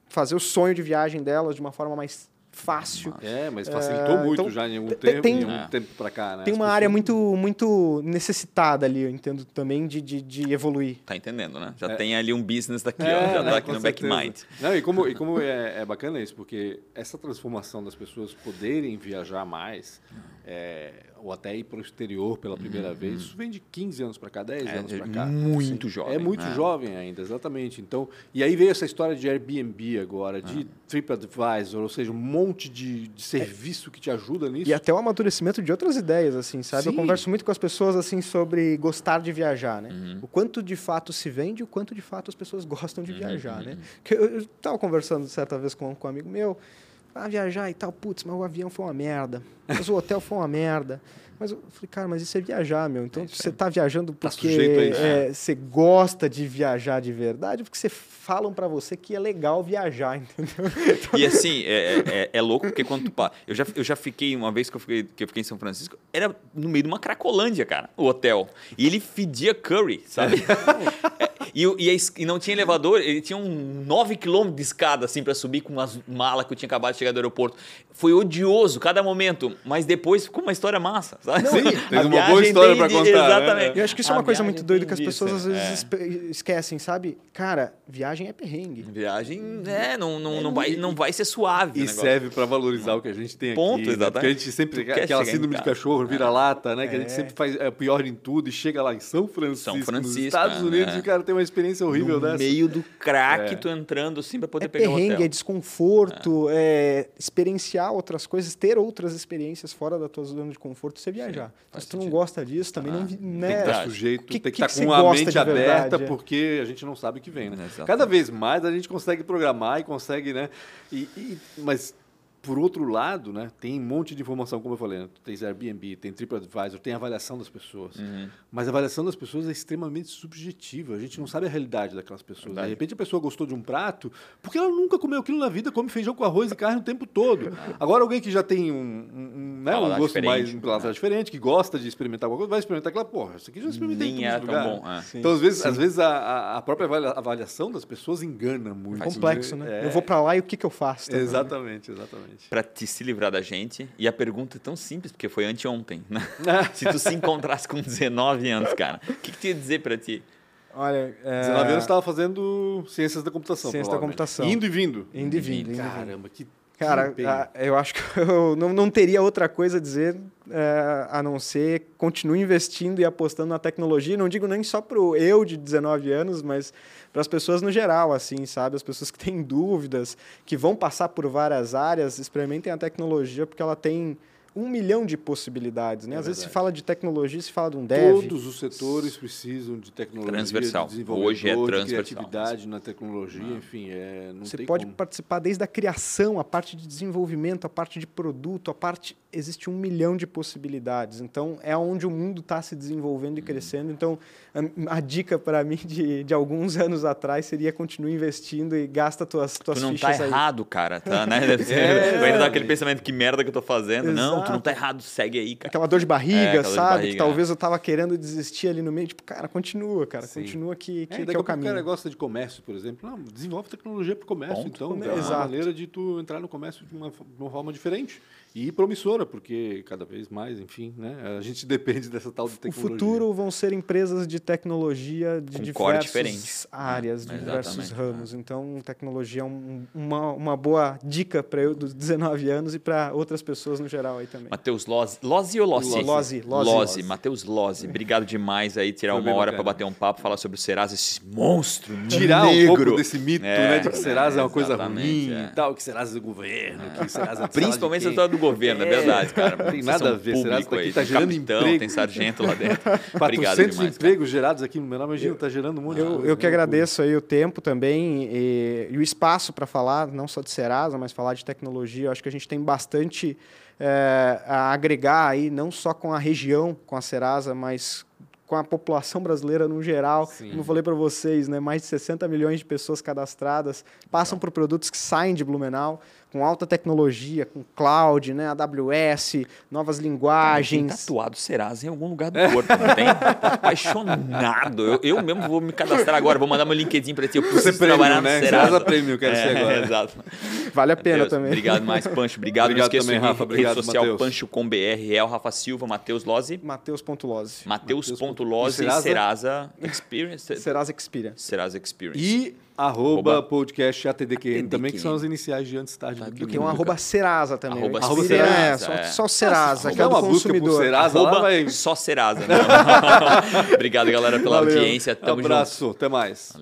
fazer o sonho de viagem delas de uma forma mais fácil. É, mas facilitou É, muito então, já em algum tem- tempo, tem- em algum É. tempo pra cá, né? Tem uma área muito, muito necessitada ali, eu entendo também, de, de, de evoluir. Tá entendendo, né? Já tem ali um business daqui, ó. É, Já né, tá aqui com no back certeza. mind. Não, e como, e como é, é bacana isso, porque essa transformação das pessoas poderem viajar mais, é, ou até ir para o exterior pela primeira vez, isso vem de 15 anos para cá, 10 É, anos para cá. muito jovem. É muito né? jovem ainda, exatamente. Então, e aí veio essa história de Airbnb agora, de TripAdvisor, ou seja, um monte de, de serviço que te ajuda nisso. E até o amadurecimento de outras ideias, assim, sabe? Eu Sim. converso muito com as pessoas, assim, sobre gostar de viajar, né? Uhum. O quanto de fato se vende e o quanto de fato as pessoas gostam de Uhum, viajar, né? Que eu, eu tava conversando certa vez com, com um amigo meu, ah, viajar e tal, putz, mas o avião foi uma merda, mas o hotel foi uma merda. Mas eu falei, cara, mas isso é viajar, meu. Então você tá viajando Tá porque isso. é, você gosta de viajar de verdade, porque você falam para você que é legal viajar, entendeu? E assim, é, é, é louco porque quando tu pa- eu já, eu já fiquei, uma vez que eu fiquei, que eu fiquei em São Francisco, era no meio de uma cracolândia, cara, o hotel. E ele fedia curry, sabe? É, e, e, a e não tinha elevador, ele tinha um 9 quilômetros de escada, assim, para subir com umas malas que eu tinha acabado de chegar do aeroporto. Foi odioso cada momento, mas depois ficou uma história massa, sabe? Sim, tem A uma boa história de- contar, né? Exatamente. Eu acho que isso é A uma coisa muito doida que as pessoas às é. vezes espe- esquecem, sabe? Cara, viagem é perrengue. Viagem, é, não, não, não, vai, não vai ser suave. E serve para valorizar o que a gente tem Ponto, aqui. né? exatamente. Porque a gente sempre. Aquela síndrome de cachorro, vira-lata, né? Que a gente É. sempre faz é, pior em tudo e chega lá em São Francisco, São nos Francisco, Estados é, Unidos, é. e o cara tem uma experiência horrível no dessa. meio do crack, É. tu entrando assim pra poder É pegar hotel. é desconforto, é. experienciar outras coisas, ter outras experiências fora da tua zona de conforto, você viajar. Então, faz se tu não gosta disso, também Ah, não. vi- tem Né? que Tá Verdade. sujeito, Que- tem que que estar que você com a gosta mente de aberta, verdade, é? porque a gente não sabe o que vem, né? Exatamente. Cada vez mais a gente consegue programar e consegue, né? E, e- mas, por outro lado, né? Tem um monte de informação, como eu falei, né? Tem Airbnb, tem TripAdvisor, tem avaliação das pessoas. Uhum. Mas a avaliação das pessoas é extremamente subjetiva. A gente não sabe a realidade daquelas pessoas. Verdade. De repente a pessoa gostou de um prato porque ela nunca comeu aquilo na vida, come feijão com arroz e carne o tempo todo. Agora alguém que já tem um, um, né, um gosto mais diferente, um paladar diferente, que gosta de experimentar alguma coisa, vai experimentar aquela porra. Isso aqui já experimentei em Nem todos é lugares. bom. é. Então, às vezes, às vezes a, a- própria avalia- avaliação das pessoas engana muito. Complexo, né? É, Eu vou pra lá e o que, que eu faço? também, né? Exatamente, exatamente. Pra te se livrar da gente. E a pergunta é tão simples, porque foi anteontem, né? se tu se encontrasse com 19 anos, cara, o que, que tu ia dizer pra ti? Olha. É... 19 anos estava fazendo ciências da computação. Ciência da computação. Indo e vindo. Indo e vindo. indo. Caramba, que. Cara, que eu acho que eu não, não teria outra coisa a dizer é, a não ser continue investindo e apostando na tecnologia. Não digo nem só para o eu de 19 anos, mas para as pessoas no geral, assim, sabe? As pessoas que têm dúvidas, que vão passar por várias áreas, experimentem a tecnologia porque ela tem um milhão de possibilidades, né? É Às vezes se verdade. fala de tecnologia, se fala de um dev. Todos os setores precisam de tecnologia, Transversal. de Hoje é de transversal. criatividade na tecnologia, enfim, é, não Você tem pode como. participar desde a criação, a parte de desenvolvimento, a parte de produto, a parte existe um milhão de possibilidades. Então é onde o mundo está se desenvolvendo e Uhum. crescendo. Então a, a dica para mim de, de alguns anos atrás seria continue investindo e gasta tuas tuas Tu não tá fichas aí. errado, cara, tá, né? É. Vai ainda dar aquele pensamento, que merda que eu tô fazendo. Não, tu não tá errado, segue aí, cara. Aquela dor de barriga, É, dor de sabe? barriga, que talvez eu tava querendo desistir ali no meio. Tipo, cara, continua, cara. Sim. Continua que, que, É, que é o pouco o cara caminho. gosta de comércio, por exemplo. Não, desenvolve tecnologia para o comércio, Ponto. então. Come- É uma maneira de tu entrar no comércio de uma, de uma forma diferente. E promissora, porque cada vez mais, enfim, né? A gente depende dessa tal de O tecnologia. futuro vão ser empresas de tecnologia de Com core diversas áreas, de É, diversos exatamente. ramos. Então, tecnologia é um- uma, uma boa dica para eu dos 19 anos e para outras pessoas no geral aí também. Matheus Lozzi. Lozzi ou Lossi? Lozzi, Lozzi. Lozzi. Matheus Lozzi. Obrigado demais aí, tirar Foi uma hora para bater um papo, falar sobre o Serasa, esse monstro Tirar negro. um pouco desse mito, É, né? De que Serasa é uma é, coisa exatamente, ruim é. e tal, que Serasa é do governo, que Serasa é Principalmente história de do governo, é, verdade, cara. Não tem nada a ver, Serasa tá aqui, tá tem gerando capitão, emprego. tem sargento lá dentro. quem. Obrigado 400 demais, cara. empregos gerados aqui no Menor, imagina, tá gerando um monte de Eu, coisa, eu que né? agradeço aí o tempo também e, e o espaço para falar, não só de Serasa, mas falar de tecnologia. Eu acho que a gente tem bastante eh, a agregar aí, não só com a região, com a Serasa, mas com a população brasileira no geral. Sim. Como eu falei para vocês, né, mais de 60 milhões de pessoas cadastradas passam por produtos que saem de Blumenau, com alta tecnologia, com cloud, né, AWS, novas Tem linguagens. tatuado Serasa em algum lugar do corpo, não tem? Apaixonado. Eu, eu mesmo vou me cadastrar agora, vou mandar meu LinkedIn pra ti. Eu Você preciso prêmio, trabalhar no né? Serasa. Serasa Premium, eu quero ser agora. Exato. Vale a pena também. Obrigado mais, Pancho. Obrigado, Obrigado não também, Rafa. Obrigado, rede social Matheus. Pancho com BR, Real Rafa Silva, Matheus Lozzi. Matheus.lozzi E e Serasa? Serasa Experience. Serasa Experience. Serasa Experience. E arroba, Arroba podcast ATDQN também, que são as iniciais de antes tarde do que Tem um arroba Serasa também. Arroba né? Arroba Experience, Serasa, É, é. só, só Serasa, se que é uma busca por consumidor. Serasa, Arroba vai... só Serasa. né? Obrigado, galera, pela Valeu. audiência. Tamo junto. Abraço, até mais.